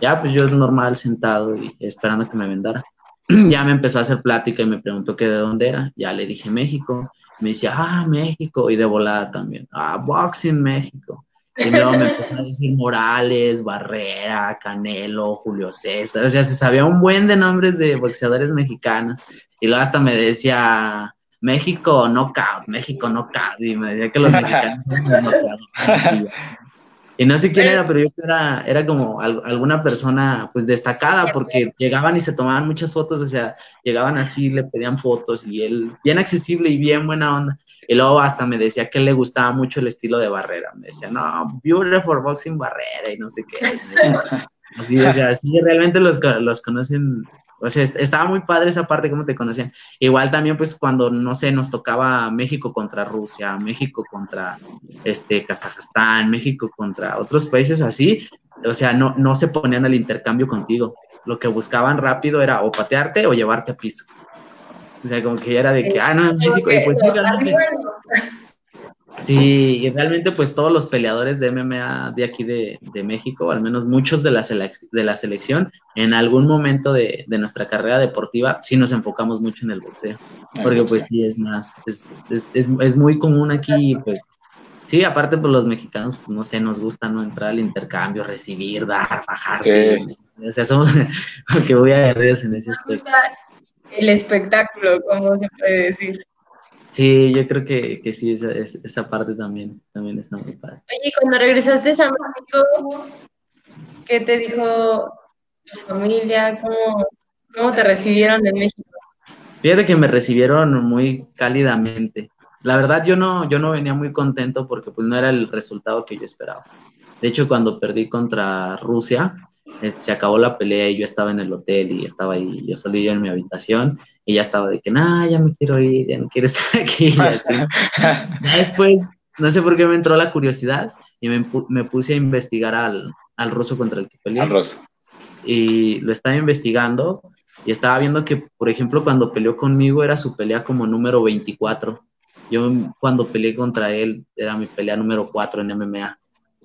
Ya, pues yo normal sentado y esperando que me vendara. <clears throat> ya me empezó a hacer plática y me preguntó que de dónde era. Ya le dije México. Me decía, ah, México. Y de volada también. Ah, Boxing México. Y luego me empezó a decir Morales, Barrera, Canelo, Julio César. O sea, se sabía un buen de nombres de boxeadores mexicanos. Y luego hasta me decía México knockout, México knockout. Y me decía que los mexicanos eran knockout. <laughs> Y no sé quién era, pero yo era, era como alguna persona pues destacada porque llegaban y se tomaban muchas fotos, o sea, llegaban así, le pedían fotos y él, bien accesible y bien buena onda. Y luego hasta me decía que le gustaba mucho el estilo de Barrera. Me decía, no, beautiful boxing Barrera y no sé qué. <laughs> Así, o sea, sí, realmente los, los conocen o sea, estaba muy padre esa parte, cómo te conocían. Igual también, pues, cuando, no sé, nos tocaba México contra Rusia, México contra este, Kazajstán, México contra otros países así, o sea, no, no se ponían al intercambio contigo. Lo que buscaban rápido era o patearte o llevarte a piso. O sea, como que era de que, ah, no, México, y pues sí, Sí, y realmente pues todos los peleadores de MMA de aquí de, México, al menos muchos de la, de la selección, en algún momento de, nuestra carrera deportiva sí nos enfocamos mucho en el boxeo, porque pues sí es más, es, es, es, muy común aquí, pues sí, aparte pues los mexicanos, pues, no sé, nos gusta no entrar al intercambio, recibir, dar, bajar, o sea, somos <laughs> que voy a en ese aspecto. El espectáculo, como se puede decir. Sí, yo creo que, que sí, esa, esa parte también, también está muy padre. Oye, cuando regresaste a México, ¿qué te dijo tu familia? ¿Cómo, cómo te recibieron en México? Fíjate que me recibieron muy cálidamente. La verdad, yo no, yo no venía muy contento porque pues no era el resultado que yo esperaba. De hecho, cuando perdí contra Rusia, se acabó la pelea y yo estaba en el hotel y estaba ahí, yo salí yo en mi habitación y ya estaba de que, nah, ya me quiero ir, ya no quiero estar aquí. Y así. <laughs> después, no sé por qué me entró la curiosidad y me, me puse a investigar al, al, ruso contra el que peleé. Al ruso. Y lo estaba investigando y estaba viendo que, por ejemplo, cuando peleó conmigo era su pelea como número 24. Yo cuando peleé contra él era mi pelea número 4 en MMA.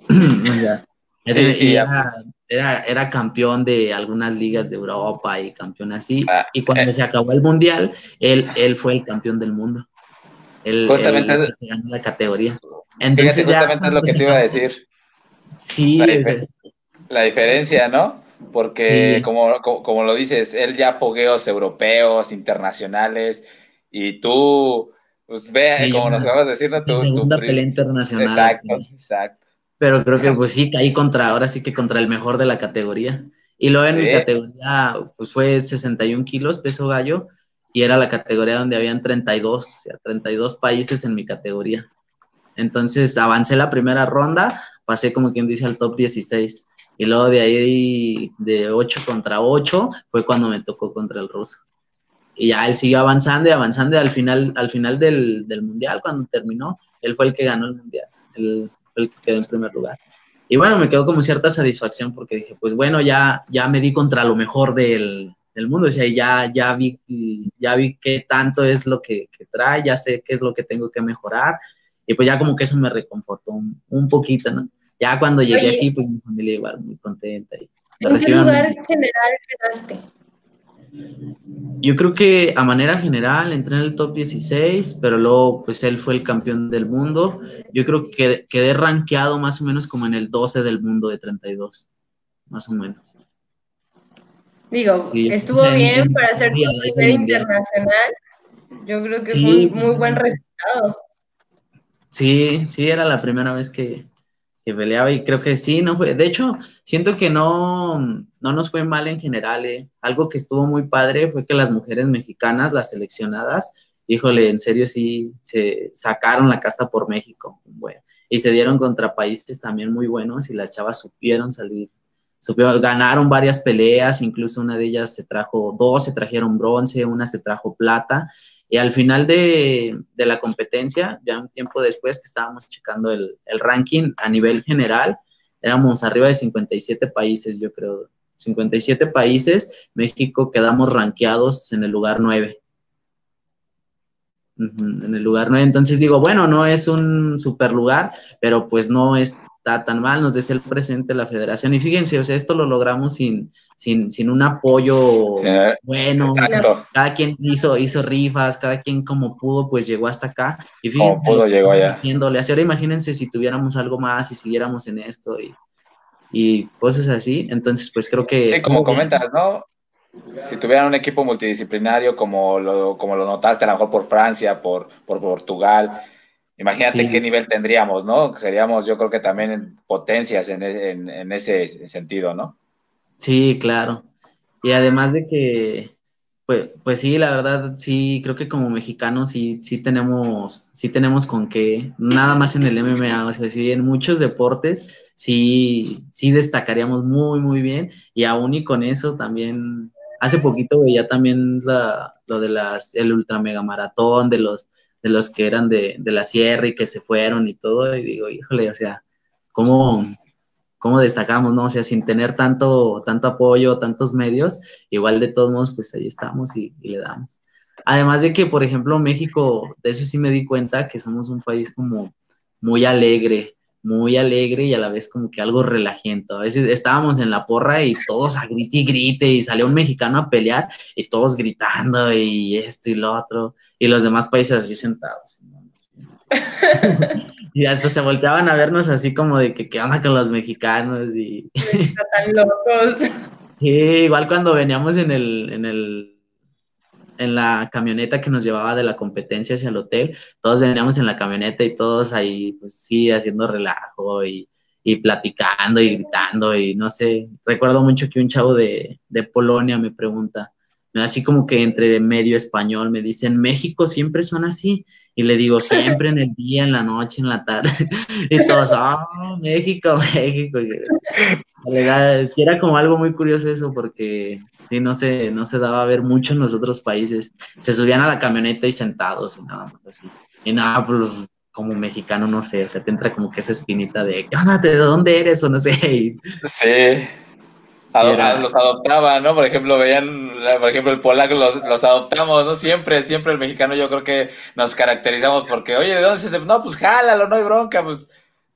<clears throat> era, era, era, campeón de algunas ligas de Europa y campeón así. Ah, y cuando eh. se acabó el mundial, él, él fue el campeón del mundo. Él, justamente ganó la categoría. Entonces justamente es lo que te iba a decir. Sí, la, diferencia, ¿no? Porque como, como, lo dices, él ya fogueos europeos, internacionales, y tú, pues ve, como nos acabas de decir, ¿no? Tu, segunda pelea internacional. Exacto, exacto. Pero creo que pues sí, caí contra, ahora sí que contra el mejor de la categoría. Y luego en mi categoría, pues fue 61 kilos, peso gallo, y era la categoría donde habían 32, o sea, 32 países en mi categoría. Entonces avancé la primera ronda, pasé como quien dice al top 16. Y luego de ahí, de 8 contra 8, fue cuando me tocó contra el ruso. Y ya él siguió avanzando y avanzando y al final, al final del, del mundial, cuando terminó, él fue el que ganó el mundial. El, el que quedó en primer lugar. Y bueno, me quedó como cierta satisfacción porque dije, pues bueno, ya, ya me di contra lo mejor del, del mundo. O sea, ya, ya vi, ya vi qué tanto es lo que, trae, ya sé qué es lo que tengo que mejorar. Y pues ya como que eso me reconfortó un, poquito, ¿no? Ya cuando llegué aquí, pues mi familia igual muy contenta. Y ¿En qué lugar general quedaste? Yo creo que a manera general entré en el top 16, pero luego pues él fue el campeón del mundo. Yo creo que quedé rankeado más o menos como en el 12 del mundo de 32, más o menos. Digo, estuvo bien para hacer tu nivel internacional. Yo creo que fue un muy buen resultado. Sí, sí, era la primera vez que, que peleaba y creo que sí, no fue. De hecho, siento que no, no nos fue mal en general. Eh. Algo que estuvo muy padre fue que las mujeres mexicanas, las seleccionadas, híjole, en serio sí se sacaron la casta por México. Bueno, y se dieron contra países también muy buenos y las chavas supieron salir. Supieron, ganaron varias peleas, incluso una de ellas se trajo dos, se trajeron bronce, una se trajo plata y al final de, la competencia, ya un tiempo después que estábamos checando el, ranking a nivel general, éramos arriba de 57 países, yo creo. 57 países, México quedamos rankeados en el lugar 9. En el lugar 9. Entonces digo, bueno, no es un super lugar, pero pues no es está tan mal, nos desea el presente de la federación. Y fíjense, o sea, esto lo logramos sin, sin, sin un apoyo bueno. Cada quien hizo, hizo rifas, cada quien como pudo, pues llegó hasta acá. Y fíjense, como pudo, llegó allá. Haciéndole. Así ahora imagínense si tuviéramos algo más y siguiéramos en esto y, y cosas así. Entonces, pues creo que. Sí, como comentas, ¿no? Si tuvieran un equipo multidisciplinario como lo, como lo notaste a lo mejor por Francia, por, por Portugal, Imagínate qué nivel tendríamos, ¿no? Seríamos, yo creo que también potencias en, en, ese sentido, ¿no? Sí, claro. Y además de que, pues, pues sí, la verdad, sí, creo que como mexicanos sí, sí tenemos, sí tenemos con qué, nada más en el MMA, o sea, sí, en muchos deportes sí, sí destacaríamos muy, muy bien. Y aún y con eso también, hace poquito veía también la, lo de las, el ultra mega maratón, de los de los que eran de, la sierra y que se fueron y todo, y digo, híjole, o sea, ¿cómo, cómo destacamos, no? O sea, sin tener tanto, tanto apoyo, tantos medios, igual de todos modos, pues ahí estamos y, le damos. Además de que, por ejemplo, México, de eso sí me di cuenta que somos un país como muy alegre, muy alegre y a la vez como que algo relajento. A veces estábamos en la porra y todos a grite y grite y salió un mexicano a pelear y todos gritando y esto y lo otro y los demás países así sentados. <laughs> y hasta se volteaban a vernos así como de que qué onda con los mexicanos y... Están locos. <laughs> Sí, igual cuando veníamos en el, en el en la camioneta que nos llevaba de la competencia hacia el hotel, todos veníamos en la camioneta y todos ahí, pues sí, haciendo relajo y, y platicando y gritando y no sé, recuerdo mucho que un chavo de, de Polonia me pregunta, así como que entre medio español, me dicen, México siempre son así. Y le digo, <laughs> siempre en el día, en la noche, en la tarde. <laughs> y todos, ah, México, México. Sí, era como algo muy curioso eso, porque sí, no se, no se daba a ver mucho en los otros países. Se subían a la camioneta y sentados y nada más así. Y nada, pues como mexicano, no sé, o sea, te entra como que esa espinita de, ¿qué ¿De dónde eres? O no sé. Sí los adoptaban, ¿no? Por ejemplo, veían, por ejemplo, el polaco los, los, adoptamos, ¿no? Siempre, siempre el mexicano yo creo que nos caracterizamos porque, oye, ¿de dónde se No, pues jálalo, no hay bronca, pues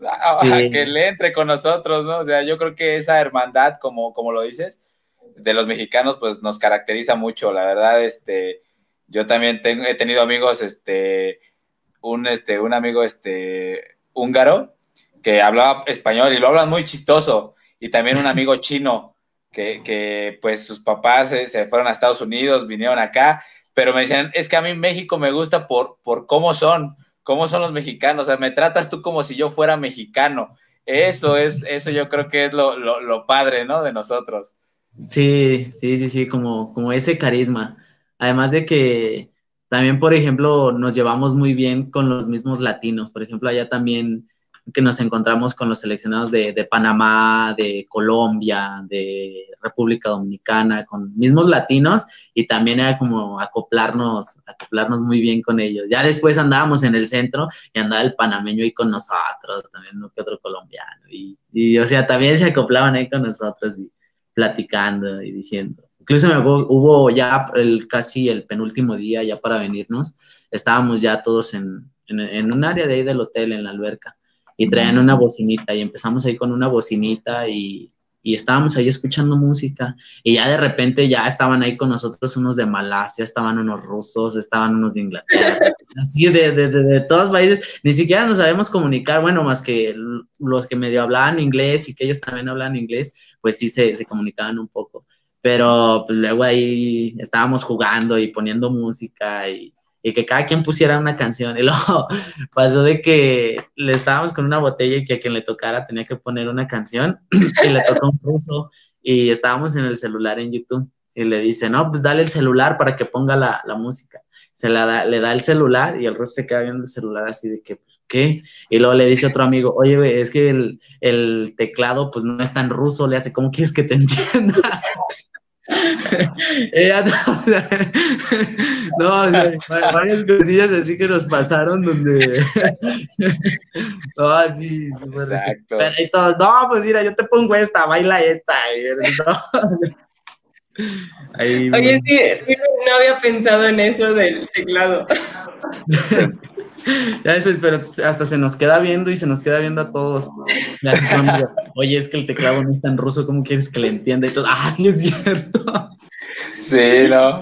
a, que le entre con nosotros, ¿no? O sea, yo creo que esa hermandad, como, como lo dices, de los mexicanos, pues nos caracteriza mucho, la verdad, este, yo también tengo, he tenido amigos, este, un, este, un amigo, este, húngaro, que hablaba español y lo hablan muy chistoso, y también un amigo chino, que, pues sus papás se, fueron a Estados Unidos, vinieron acá, pero me decían, es que a mí México me gusta por, por cómo son, cómo son los mexicanos, o sea, me tratas tú como si yo fuera mexicano. Eso es, eso yo creo que es lo, lo, lo padre, ¿no? De nosotros. Sí, sí, sí, sí, como, como ese carisma. Además de que también, por ejemplo, nos llevamos muy bien con los mismos latinos. Por ejemplo, allá también que nos encontramos con los seleccionados de, de, Panamá, de Colombia, de República Dominicana, con mismos latinos y también era como acoplarnos, acoplarnos muy bien con ellos. Ya después andábamos en el centro y andaba el panameño ahí con nosotros, también uno que otro colombiano y, y o sea, también se acoplaban ahí con nosotros y platicando y diciendo Incluso me hubo ya el, casi el penúltimo día ya para venirnos, estábamos ya todos en, en, un área de ahí del hotel, en la alberca, y traían una bocinita y empezamos ahí con una bocinita y, y estábamos ahí escuchando música y ya de repente ya estaban ahí con nosotros unos de Malasia, estaban unos rusos, estaban unos de Inglaterra, <laughs> así de, de, de, de, todos países, ni siquiera nos sabemos comunicar, bueno, más que los que medio hablaban inglés y que ellos también hablan inglés, pues sí se, se comunicaban un poco, pero pues, luego ahí estábamos jugando y poniendo música y, y que cada quien pusiera una canción. Y <laughs> luego pasó de que le estábamos con una botella y que a quien le tocara tenía que poner una canción <clears throat> y le tocó un ruso y estábamos en el celular en YouTube y le dice, no, pues dale el celular para que ponga la, la música. Se la da, le da el celular y el ruso se queda viendo el celular así de que, pues, ¿qué? Y luego le dice otro amigo, oye, es que el, el teclado pues no es tan ruso, le hace, ¿cómo quieres que te <laughs> entienda? <laughs> Ella, no, o sea, <laughs> varias cosillas así que nos pasaron donde. <laughs> no, así, Pero y todos, no, pues mira, yo te pongo esta, baila esta. ¿no? Ahí, Oye, sí, no había pensado en eso del teclado. Ya después, pero hasta se nos queda viendo y se nos queda viendo a todos. Oye, es que el teclado no es tan ruso, ¿cómo quieres que le entienda? Y todo, ah, sí es cierto. Sí, no.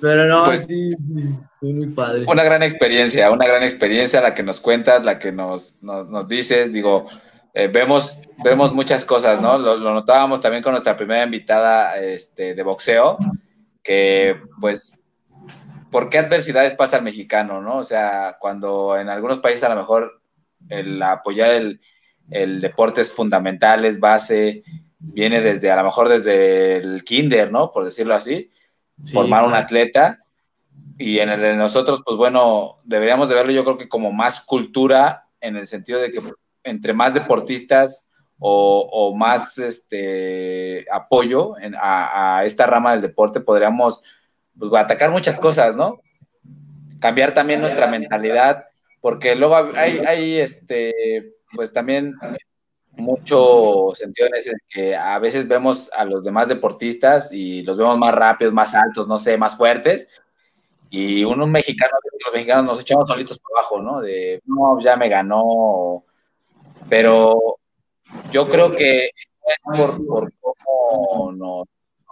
Pero no, pues, sí, sí, muy padre. Una gran experiencia, una gran experiencia la que nos cuentas, la que nos, nos, dices, digo, eh, vemos, vemos muchas cosas, ¿no? Lo, lo, notábamos también con nuestra primera invitada este, de boxeo, que pues ¿por qué adversidades pasa al mexicano, no? O sea, cuando en algunos países a lo mejor el apoyar el, deporte es fundamental, es base, viene desde, a lo mejor desde el kinder, ¿no? Por decirlo así, formar un atleta. Y en el de nosotros, pues bueno, deberíamos de verlo yo creo que como más cultura, en el sentido de que entre más deportistas o, más este, apoyo a, a, esta rama del deporte, podríamos pues, atacar muchas cosas, ¿no? Cambiar también nuestra mentalidad, porque luego hay, hay este, pues también mucho sentido en ese que a veces vemos a los demás deportistas y los vemos más rápidos, más altos, no sé, más fuertes, y uno mexicano, los mexicanos nos echamos solitos por abajo, ¿no? De, no, ya me ganó, pero yo creo que por, por cómo nos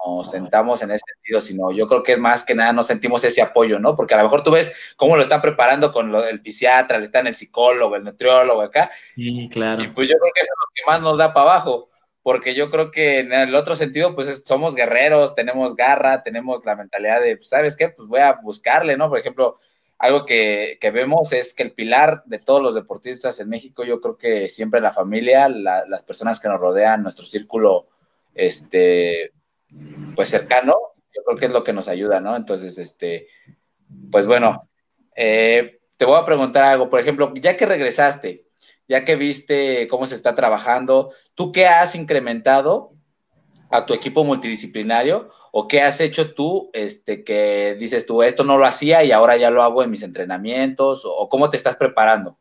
nos sentamos en ese sentido, sino yo creo que es más que nada nos sentimos ese apoyo, ¿no? Porque a lo mejor tú ves cómo lo están preparando con lo, el fisiatra, le están el psicólogo, el nutriólogo acá. Sí, claro. Y pues yo creo que eso es lo que más nos da para abajo, porque yo creo que en el otro sentido, pues somos guerreros, tenemos garra, tenemos la mentalidad de, pues, ¿sabes qué? Pues voy a buscarle, ¿no? Por ejemplo, algo que, que, vemos es que el pilar de todos los deportistas en México, yo creo que siempre la familia, la, las personas que nos rodean, nuestro círculo este, pues cercano, yo creo que es lo que nos ayuda, ¿no? Entonces, este, pues bueno, eh, te voy a preguntar algo, por ejemplo, ya que regresaste, ya que viste cómo se está trabajando, ¿tú qué has incrementado a tu equipo multidisciplinario o qué has hecho tú, este, que dices tú, esto no lo hacía y ahora ya lo hago en mis entrenamientos o, cómo te estás preparando?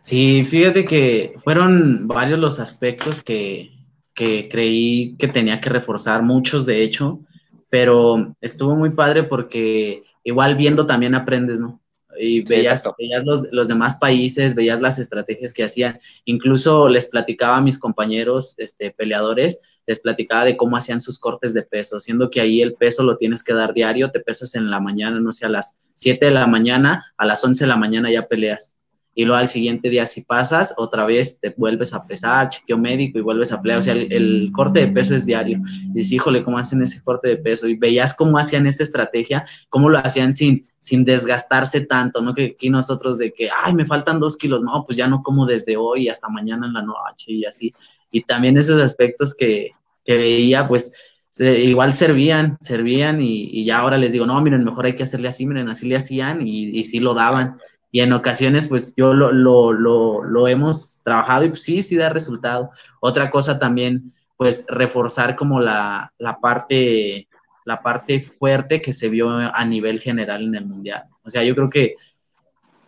Sí, fíjate que fueron varios los aspectos que, que creí que tenía que reforzar, muchos de hecho, pero estuvo muy padre porque igual viendo también aprendes, ¿no? Y veías, veías los, los, demás países, veías las estrategias que hacían. Incluso les platicaba a mis compañeros este, peleadores, les platicaba de cómo hacían sus cortes de peso, siendo que ahí el peso lo tienes que dar diario, te pesas en la mañana, no sé, a las 7 de la mañana, a las 11 de la mañana ya peleas y luego al siguiente día si pasas, otra vez te vuelves a pesar, chequeo médico y vuelves a pelear, o sea, el, corte de peso es diario. Dices, híjole, ¿cómo hacen ese corte de peso? Y veías cómo hacían esa estrategia, cómo lo hacían sin, sin desgastarse tanto, ¿no? Que aquí nosotros de que, ay, me faltan dos kilos, no, pues ya no como desde hoy hasta mañana en la noche y así. Y también esos aspectos que, que veía, pues igual servían, servían y, y, ya ahora les digo, no, miren, mejor hay que hacerle así, miren, así le hacían y, y sí lo daban y en ocasiones pues yo lo, lo, lo, hemos trabajado y pues sí, sí da resultado. Otra cosa también pues reforzar como la, la, parte, la parte fuerte que se vio a nivel general en el mundial. O sea, yo creo que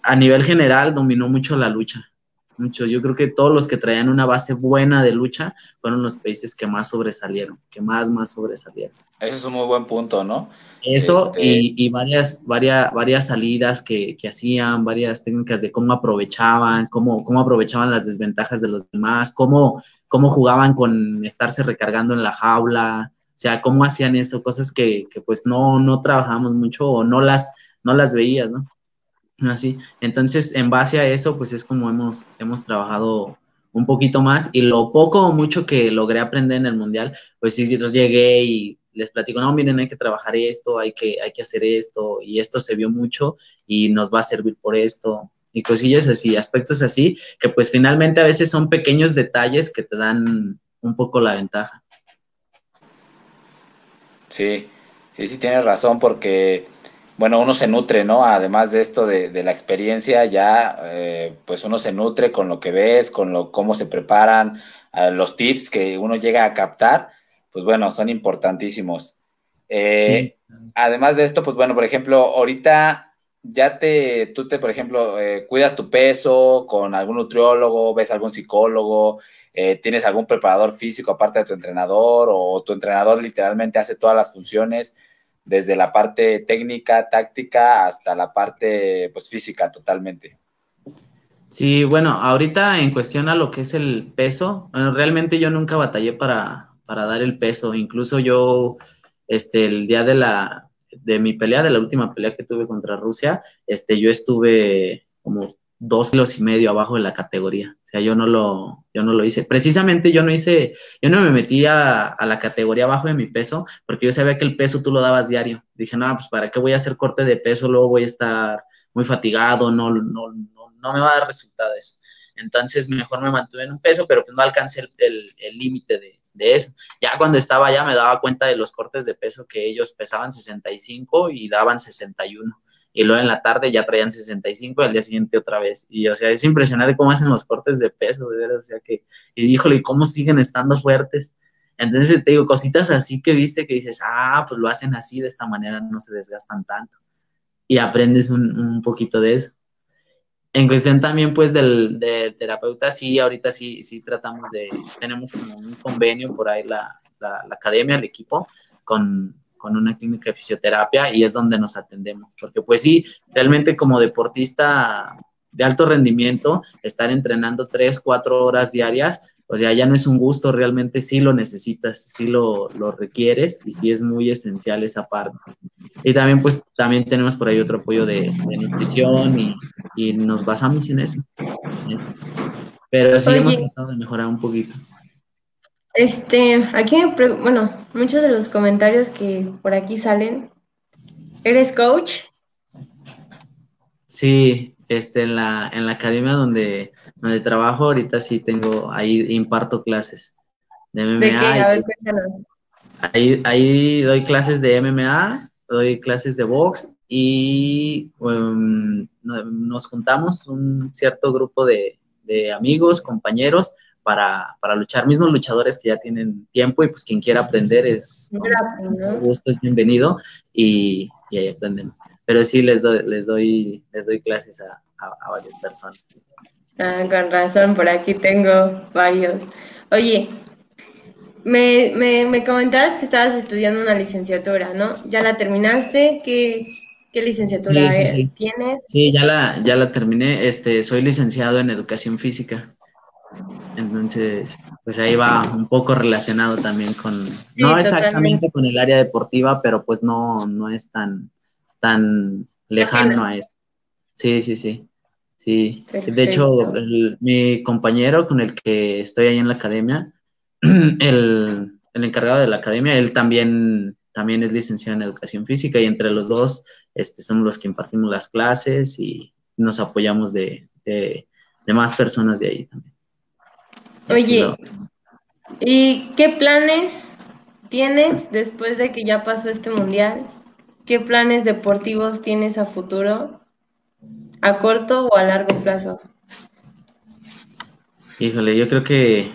a nivel general dominó mucho la lucha. Mucho. Yo creo que todos los que traían una base buena de lucha fueron los países que más sobresalieron, que más, más sobresalieron. Ese es un muy buen punto, ¿no? Eso este y, varias, varias, varias salidas que, hacían, varias técnicas de cómo aprovechaban, cómo, cómo aprovechaban las desventajas de los demás, cómo, cómo jugaban con estarse recargando en la jaula, o sea, cómo hacían eso, cosas que, que pues no, no trabajamos mucho o no las, no las veías, ¿no? Así. Entonces, en base a eso, pues es como hemos, hemos trabajado un poquito más y lo poco o mucho que logré aprender en el mundial, pues sí llegué y les platico, no, miren, hay que trabajar esto, hay que, hay que hacer esto y esto se vio mucho y nos va a servir por esto y cosillas así, aspectos así, que pues finalmente a veces son pequeños detalles que te dan un poco la ventaja. Sí, sí, sí tienes razón porque bueno, uno se nutre, ¿no? Además de esto de, la experiencia, ya, eh, pues uno se nutre con lo que ves, con lo, cómo se preparan, los tips que uno llega a captar, pues bueno, son importantísimos. Eh, además de esto, pues bueno, por ejemplo, ahorita ya te, tú te, por ejemplo, eh, cuidas tu peso con algún nutriólogo, ves algún psicólogo, tienes algún preparador físico aparte de tu entrenador o tu entrenador literalmente hace todas las funciones desde la parte técnica, táctica, hasta la parte pues física totalmente. Sí, bueno, ahorita en cuestión a lo que es el peso, realmente yo nunca batallé para, para dar el peso, incluso yo, este, el día de la, de mi pelea, de la última pelea que tuve contra Rusia, este, yo estuve como dos kilos y medio abajo de la categoría. O sea, yo no lo, yo no lo hice. Precisamente yo no hice, yo no me metí a, la categoría abajo de mi peso, porque yo sabía que el peso tú lo dabas diario. Dije, no, pues para qué voy a hacer corte de peso, luego voy a estar muy fatigado, no, no, no, no me va a dar resultados. Entonces mejor me mantuve en un peso, pero pues no alcancé el límite de, de eso. Ya cuando estaba allá me daba cuenta de los cortes de peso que ellos pesaban 65 y daban 61 y luego en la tarde ya traían 65 y al día siguiente otra vez. Y o sea, es impresionante cómo hacen los cortes de peso, verdad, o sea que, y híjole, ¿cómo siguen estando fuertes? Entonces te digo, cositas así que viste que dices, ah, pues lo hacen así, de esta manera no se desgastan tanto. Y aprendes un, un poquito de eso. En cuestión también, pues, del de terapeuta, sí, ahorita sí, sí tratamos de, tenemos como un convenio por ahí la, la, la academia, el equipo, con, con una clínica de fisioterapia y es donde nos atendemos. Porque pues sí, realmente como deportista de alto rendimiento, estar entrenando tres, cuatro horas diarias, o sea, ya no es un gusto, realmente sí lo necesitas, sí lo, lo requieres y sí es muy esencial esa parte. Y también pues también tenemos por ahí otro apoyo de, nutrición y, y, nos basamos en eso, Pero sí hemos tratado de mejorar un poquito. Este, aquí, bueno, muchos de los comentarios que por aquí salen. ¿Eres coach? Sí, este, en la, en la academia donde, donde trabajo, ahorita sí tengo, ahí imparto clases de MMA. ¿De qué? A ver, cuéntanos. Ahí, ahí doy clases de MMA, doy clases de box y um, nos juntamos un cierto grupo de, de amigos, compañeros, para, para, luchar, mismos luchadores que ya tienen tiempo y pues quien quiera aprender es un gusto, es bienvenido y, y, ahí aprenden. Pero sí les doy, les doy, les doy clases a, a, varias personas. Ah, con razón, por aquí tengo varios. Oye, me, me, me, comentabas que estabas estudiando una licenciatura, ¿no? ¿Ya la terminaste? ¿Qué, qué licenciatura tienes? Sí, ya la, ya la terminé. Este, soy licenciado en educación física. Entonces, pues ahí va un poco relacionado también con, no exactamente con el área deportiva, pero pues no, no es tan, tan lejano a eso. Sí, sí, sí. Sí. De hecho, mi compañero con el que estoy ahí en la academia, <clears throat> el, el, encargado de la academia, él también, también es licenciado en educación física y entre los dos este, somos los que impartimos las clases y nos apoyamos de, de, de más personas de ahí también. Oye, ¿y qué planes tienes después de que ya pasó este mundial? ¿Qué planes deportivos tienes a futuro? ¿A corto o a largo plazo? Híjole, yo creo que,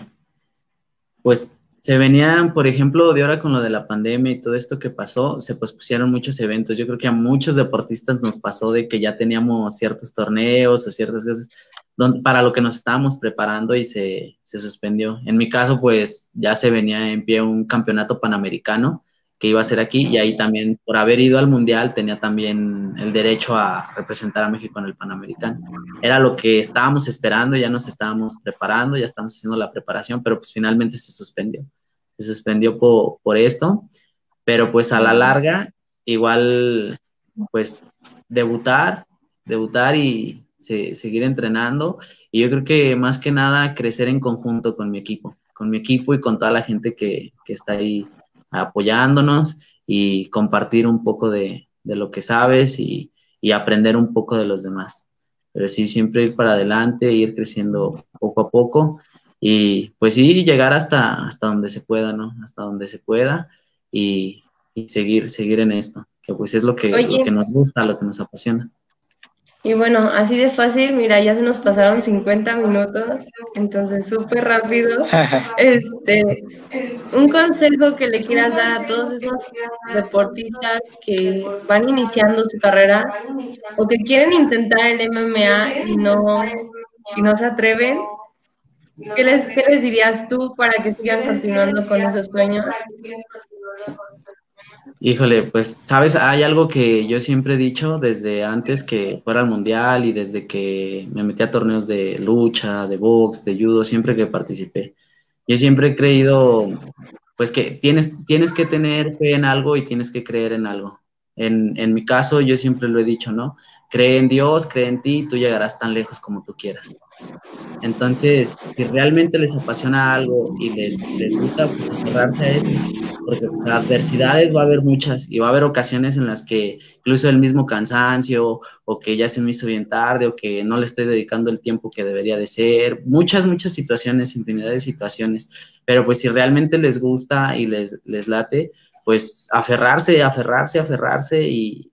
pues, se venían, por ejemplo, de ahora con lo de la pandemia y todo esto que pasó, se pospusieron muchos eventos. Yo creo que a muchos deportistas nos pasó de que ya teníamos ciertos torneos o ciertas cosas para lo que nos estábamos preparando y se, se suspendió. En mi caso, pues ya se venía en pie un campeonato panamericano que iba a ser aquí y ahí también, por haber ido al Mundial, tenía también el derecho a representar a México en el Panamericano. Era lo que estábamos esperando, ya nos estábamos preparando, ya estamos haciendo la preparación, pero pues finalmente se suspendió. Se suspendió por, por esto, pero pues a la larga, igual, pues debutar, debutar y seguir entrenando. Y yo creo que más que nada crecer en conjunto con mi equipo, con mi equipo y con toda la gente que, que está ahí apoyándonos y compartir un poco de, lo que sabes y, aprender un poco de los demás. Pero sí, siempre ir para adelante, ir creciendo poco a poco y pues sí, llegar hasta, hasta donde se pueda, ¿no? Hasta donde se pueda y, seguir, seguir en esto, que pues es lo que, lo que nos gusta, lo que nos apasiona. Y bueno, así de fácil, mira, ya se nos pasaron 50 minutos, entonces súper rápido. <laughs> Este, un consejo que le quieras dar a todos esos deportistas que van iniciando su carrera o que quieren intentar el MMA y no, y no se atreven, ¿qué les, ¿qué les dirías tú para que sigan continuando con esos sueños? Híjole, pues, sabes, hay algo que yo siempre he dicho desde antes que fuera al mundial y desde que me metí a torneos de lucha, de box, de judo, siempre que participé. Yo siempre he creído, pues, que tienes, tienes que tener fe en algo y tienes que creer en algo. En, en mi caso, yo siempre lo he dicho, ¿no? Cree en Dios, cree en ti, tú llegarás tan lejos como tú quieras. Entonces, si realmente les apasiona algo y les, les gusta, pues aferrarse a eso, porque pues adversidades va a haber muchas y va a haber ocasiones en las que incluso el mismo cansancio o que ya se me hizo bien tarde o que no le estoy dedicando el tiempo que debería de ser, muchas, muchas situaciones, infinidad de situaciones, pero pues si realmente les gusta y les, les late, pues aferrarse, aferrarse, aferrarse y,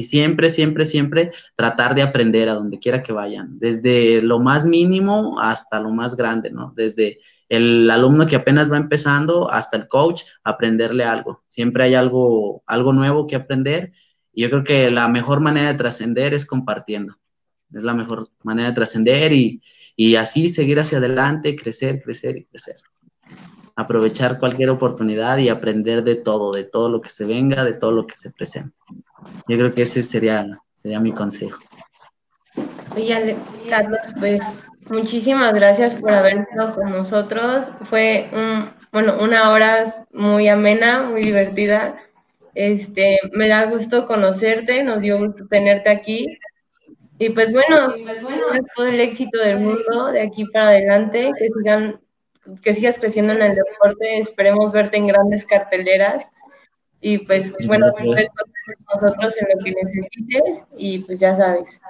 y siempre, siempre, siempre tratar de aprender a donde quiera que vayan, desde lo más mínimo hasta lo más grande, ¿no? Desde el alumno que apenas va empezando hasta el coach, aprenderle algo. Siempre hay algo, algo nuevo que aprender y yo creo que la mejor manera de trascender es compartiendo. Es la mejor manera de trascender y, y así seguir hacia adelante, crecer, crecer y crecer aprovechar cualquier oportunidad y aprender de todo, de todo lo que se venga, de todo lo que se presente. Yo creo que ese sería, sería mi consejo. Oye, Carlos, pues muchísimas gracias por haber estado con nosotros. Fue bueno, una hora muy amena, muy divertida. Este, me da gusto conocerte, nos dio gusto tenerte aquí. Y pues bueno, todo el éxito del mundo de aquí para adelante, que sigan, que sigas creciendo en el deporte, esperemos verte en grandes carteleras y pues bueno, nosotros en lo que necesites y pues ya sabes.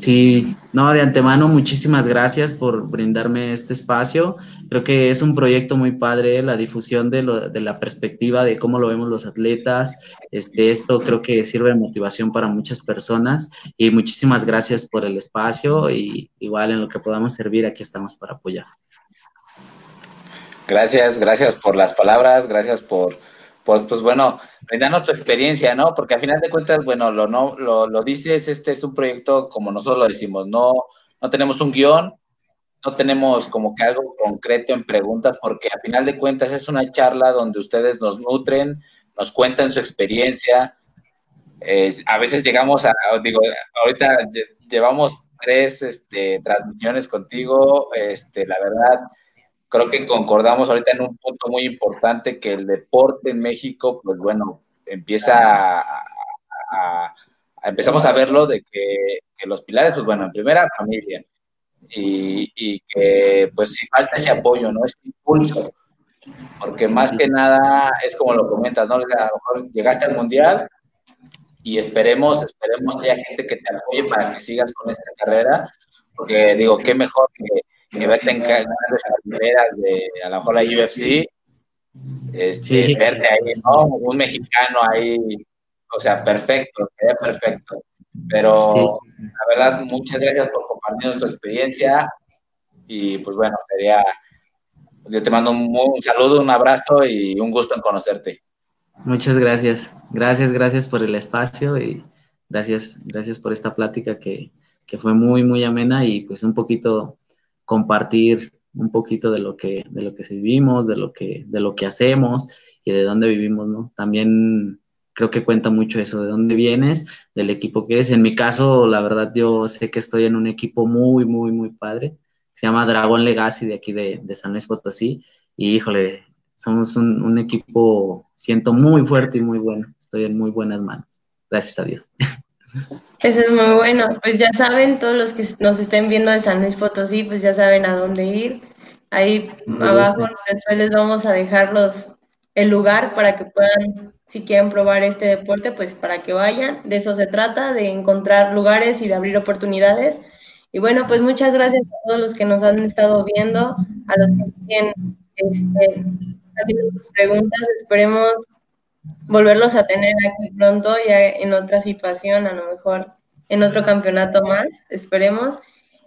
Sí, no, de antemano muchísimas gracias por brindarme este espacio. Creo que es un proyecto muy padre, la difusión de, lo, de la perspectiva de cómo lo vemos los atletas. Este, esto creo que sirve de motivación para muchas personas y muchísimas gracias por el espacio y igual en lo que podamos servir, aquí estamos para apoyar. Gracias, gracias por las palabras, gracias por pues, pues bueno, brindarnos tu experiencia, ¿no? Porque al final de cuentas, bueno, lo, no, lo, lo dices, este es un proyecto como nosotros lo decimos, no, no tenemos un guion, no tenemos como que algo concreto en preguntas, porque al final de cuentas es una charla donde ustedes nos nutren, nos cuentan su experiencia. a veces llegamos a, digo, ahorita llevamos tres este, transmisiones contigo, este, la verdad, creo que concordamos ahorita en un punto muy importante que el deporte en México, pues bueno, empieza a, empezamos a verlo de que, los pilares, pues bueno, en primera familia y, y, que pues si falta ese apoyo, ¿no? Ese impulso, porque más que nada es como lo comentas, ¿no? A lo mejor llegaste al mundial y esperemos, esperemos que haya gente que te apoye para que sigas con esta carrera, porque digo, qué mejor que que verte en grandes carreras de a lo mejor la UFC, este, verte ahí, ¿no? Un mexicano ahí, o sea, perfecto, sería perfecto. Pero la verdad, muchas gracias por compartir tu experiencia y pues bueno, sería Yo te mando un, un saludo, un abrazo y un gusto en conocerte. Muchas gracias. Gracias, gracias por el espacio y gracias, gracias por esta plática que, que fue muy, muy amena y pues un poquito compartir un poquito de lo que, de lo que vivimos, de lo que, de lo que hacemos y de dónde vivimos, ¿no? También creo que cuenta mucho eso, de dónde vienes, del equipo que es. En mi caso, la verdad, yo sé que estoy en un equipo muy, muy, muy padre. Se llama Dragon Legacy de aquí de, de San Luis Potosí. Y híjole, somos un, un, equipo, siento muy fuerte y muy bueno. Estoy en muy buenas manos. Gracias a Dios. <laughs> Eso es muy bueno. Pues ya saben, todos los que nos estén viendo de San Luis Potosí, pues ya saben a dónde ir. Ahí abajo después les vamos a dejar los, el lugar para que puedan, si quieren probar este deporte, pues para que vayan. De eso se trata, de encontrar lugares y de abrir oportunidades. Y bueno, pues muchas gracias a todos los que nos han estado viendo, a los que siguen este, haciendo preguntas. Esperemos volverlos a tener aquí pronto, ya en otra situación, a lo mejor en otro campeonato más, esperemos.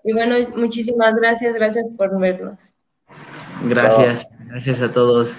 Y bueno, muchísimas gracias, gracias por vernos. Gracias, gracias a todos.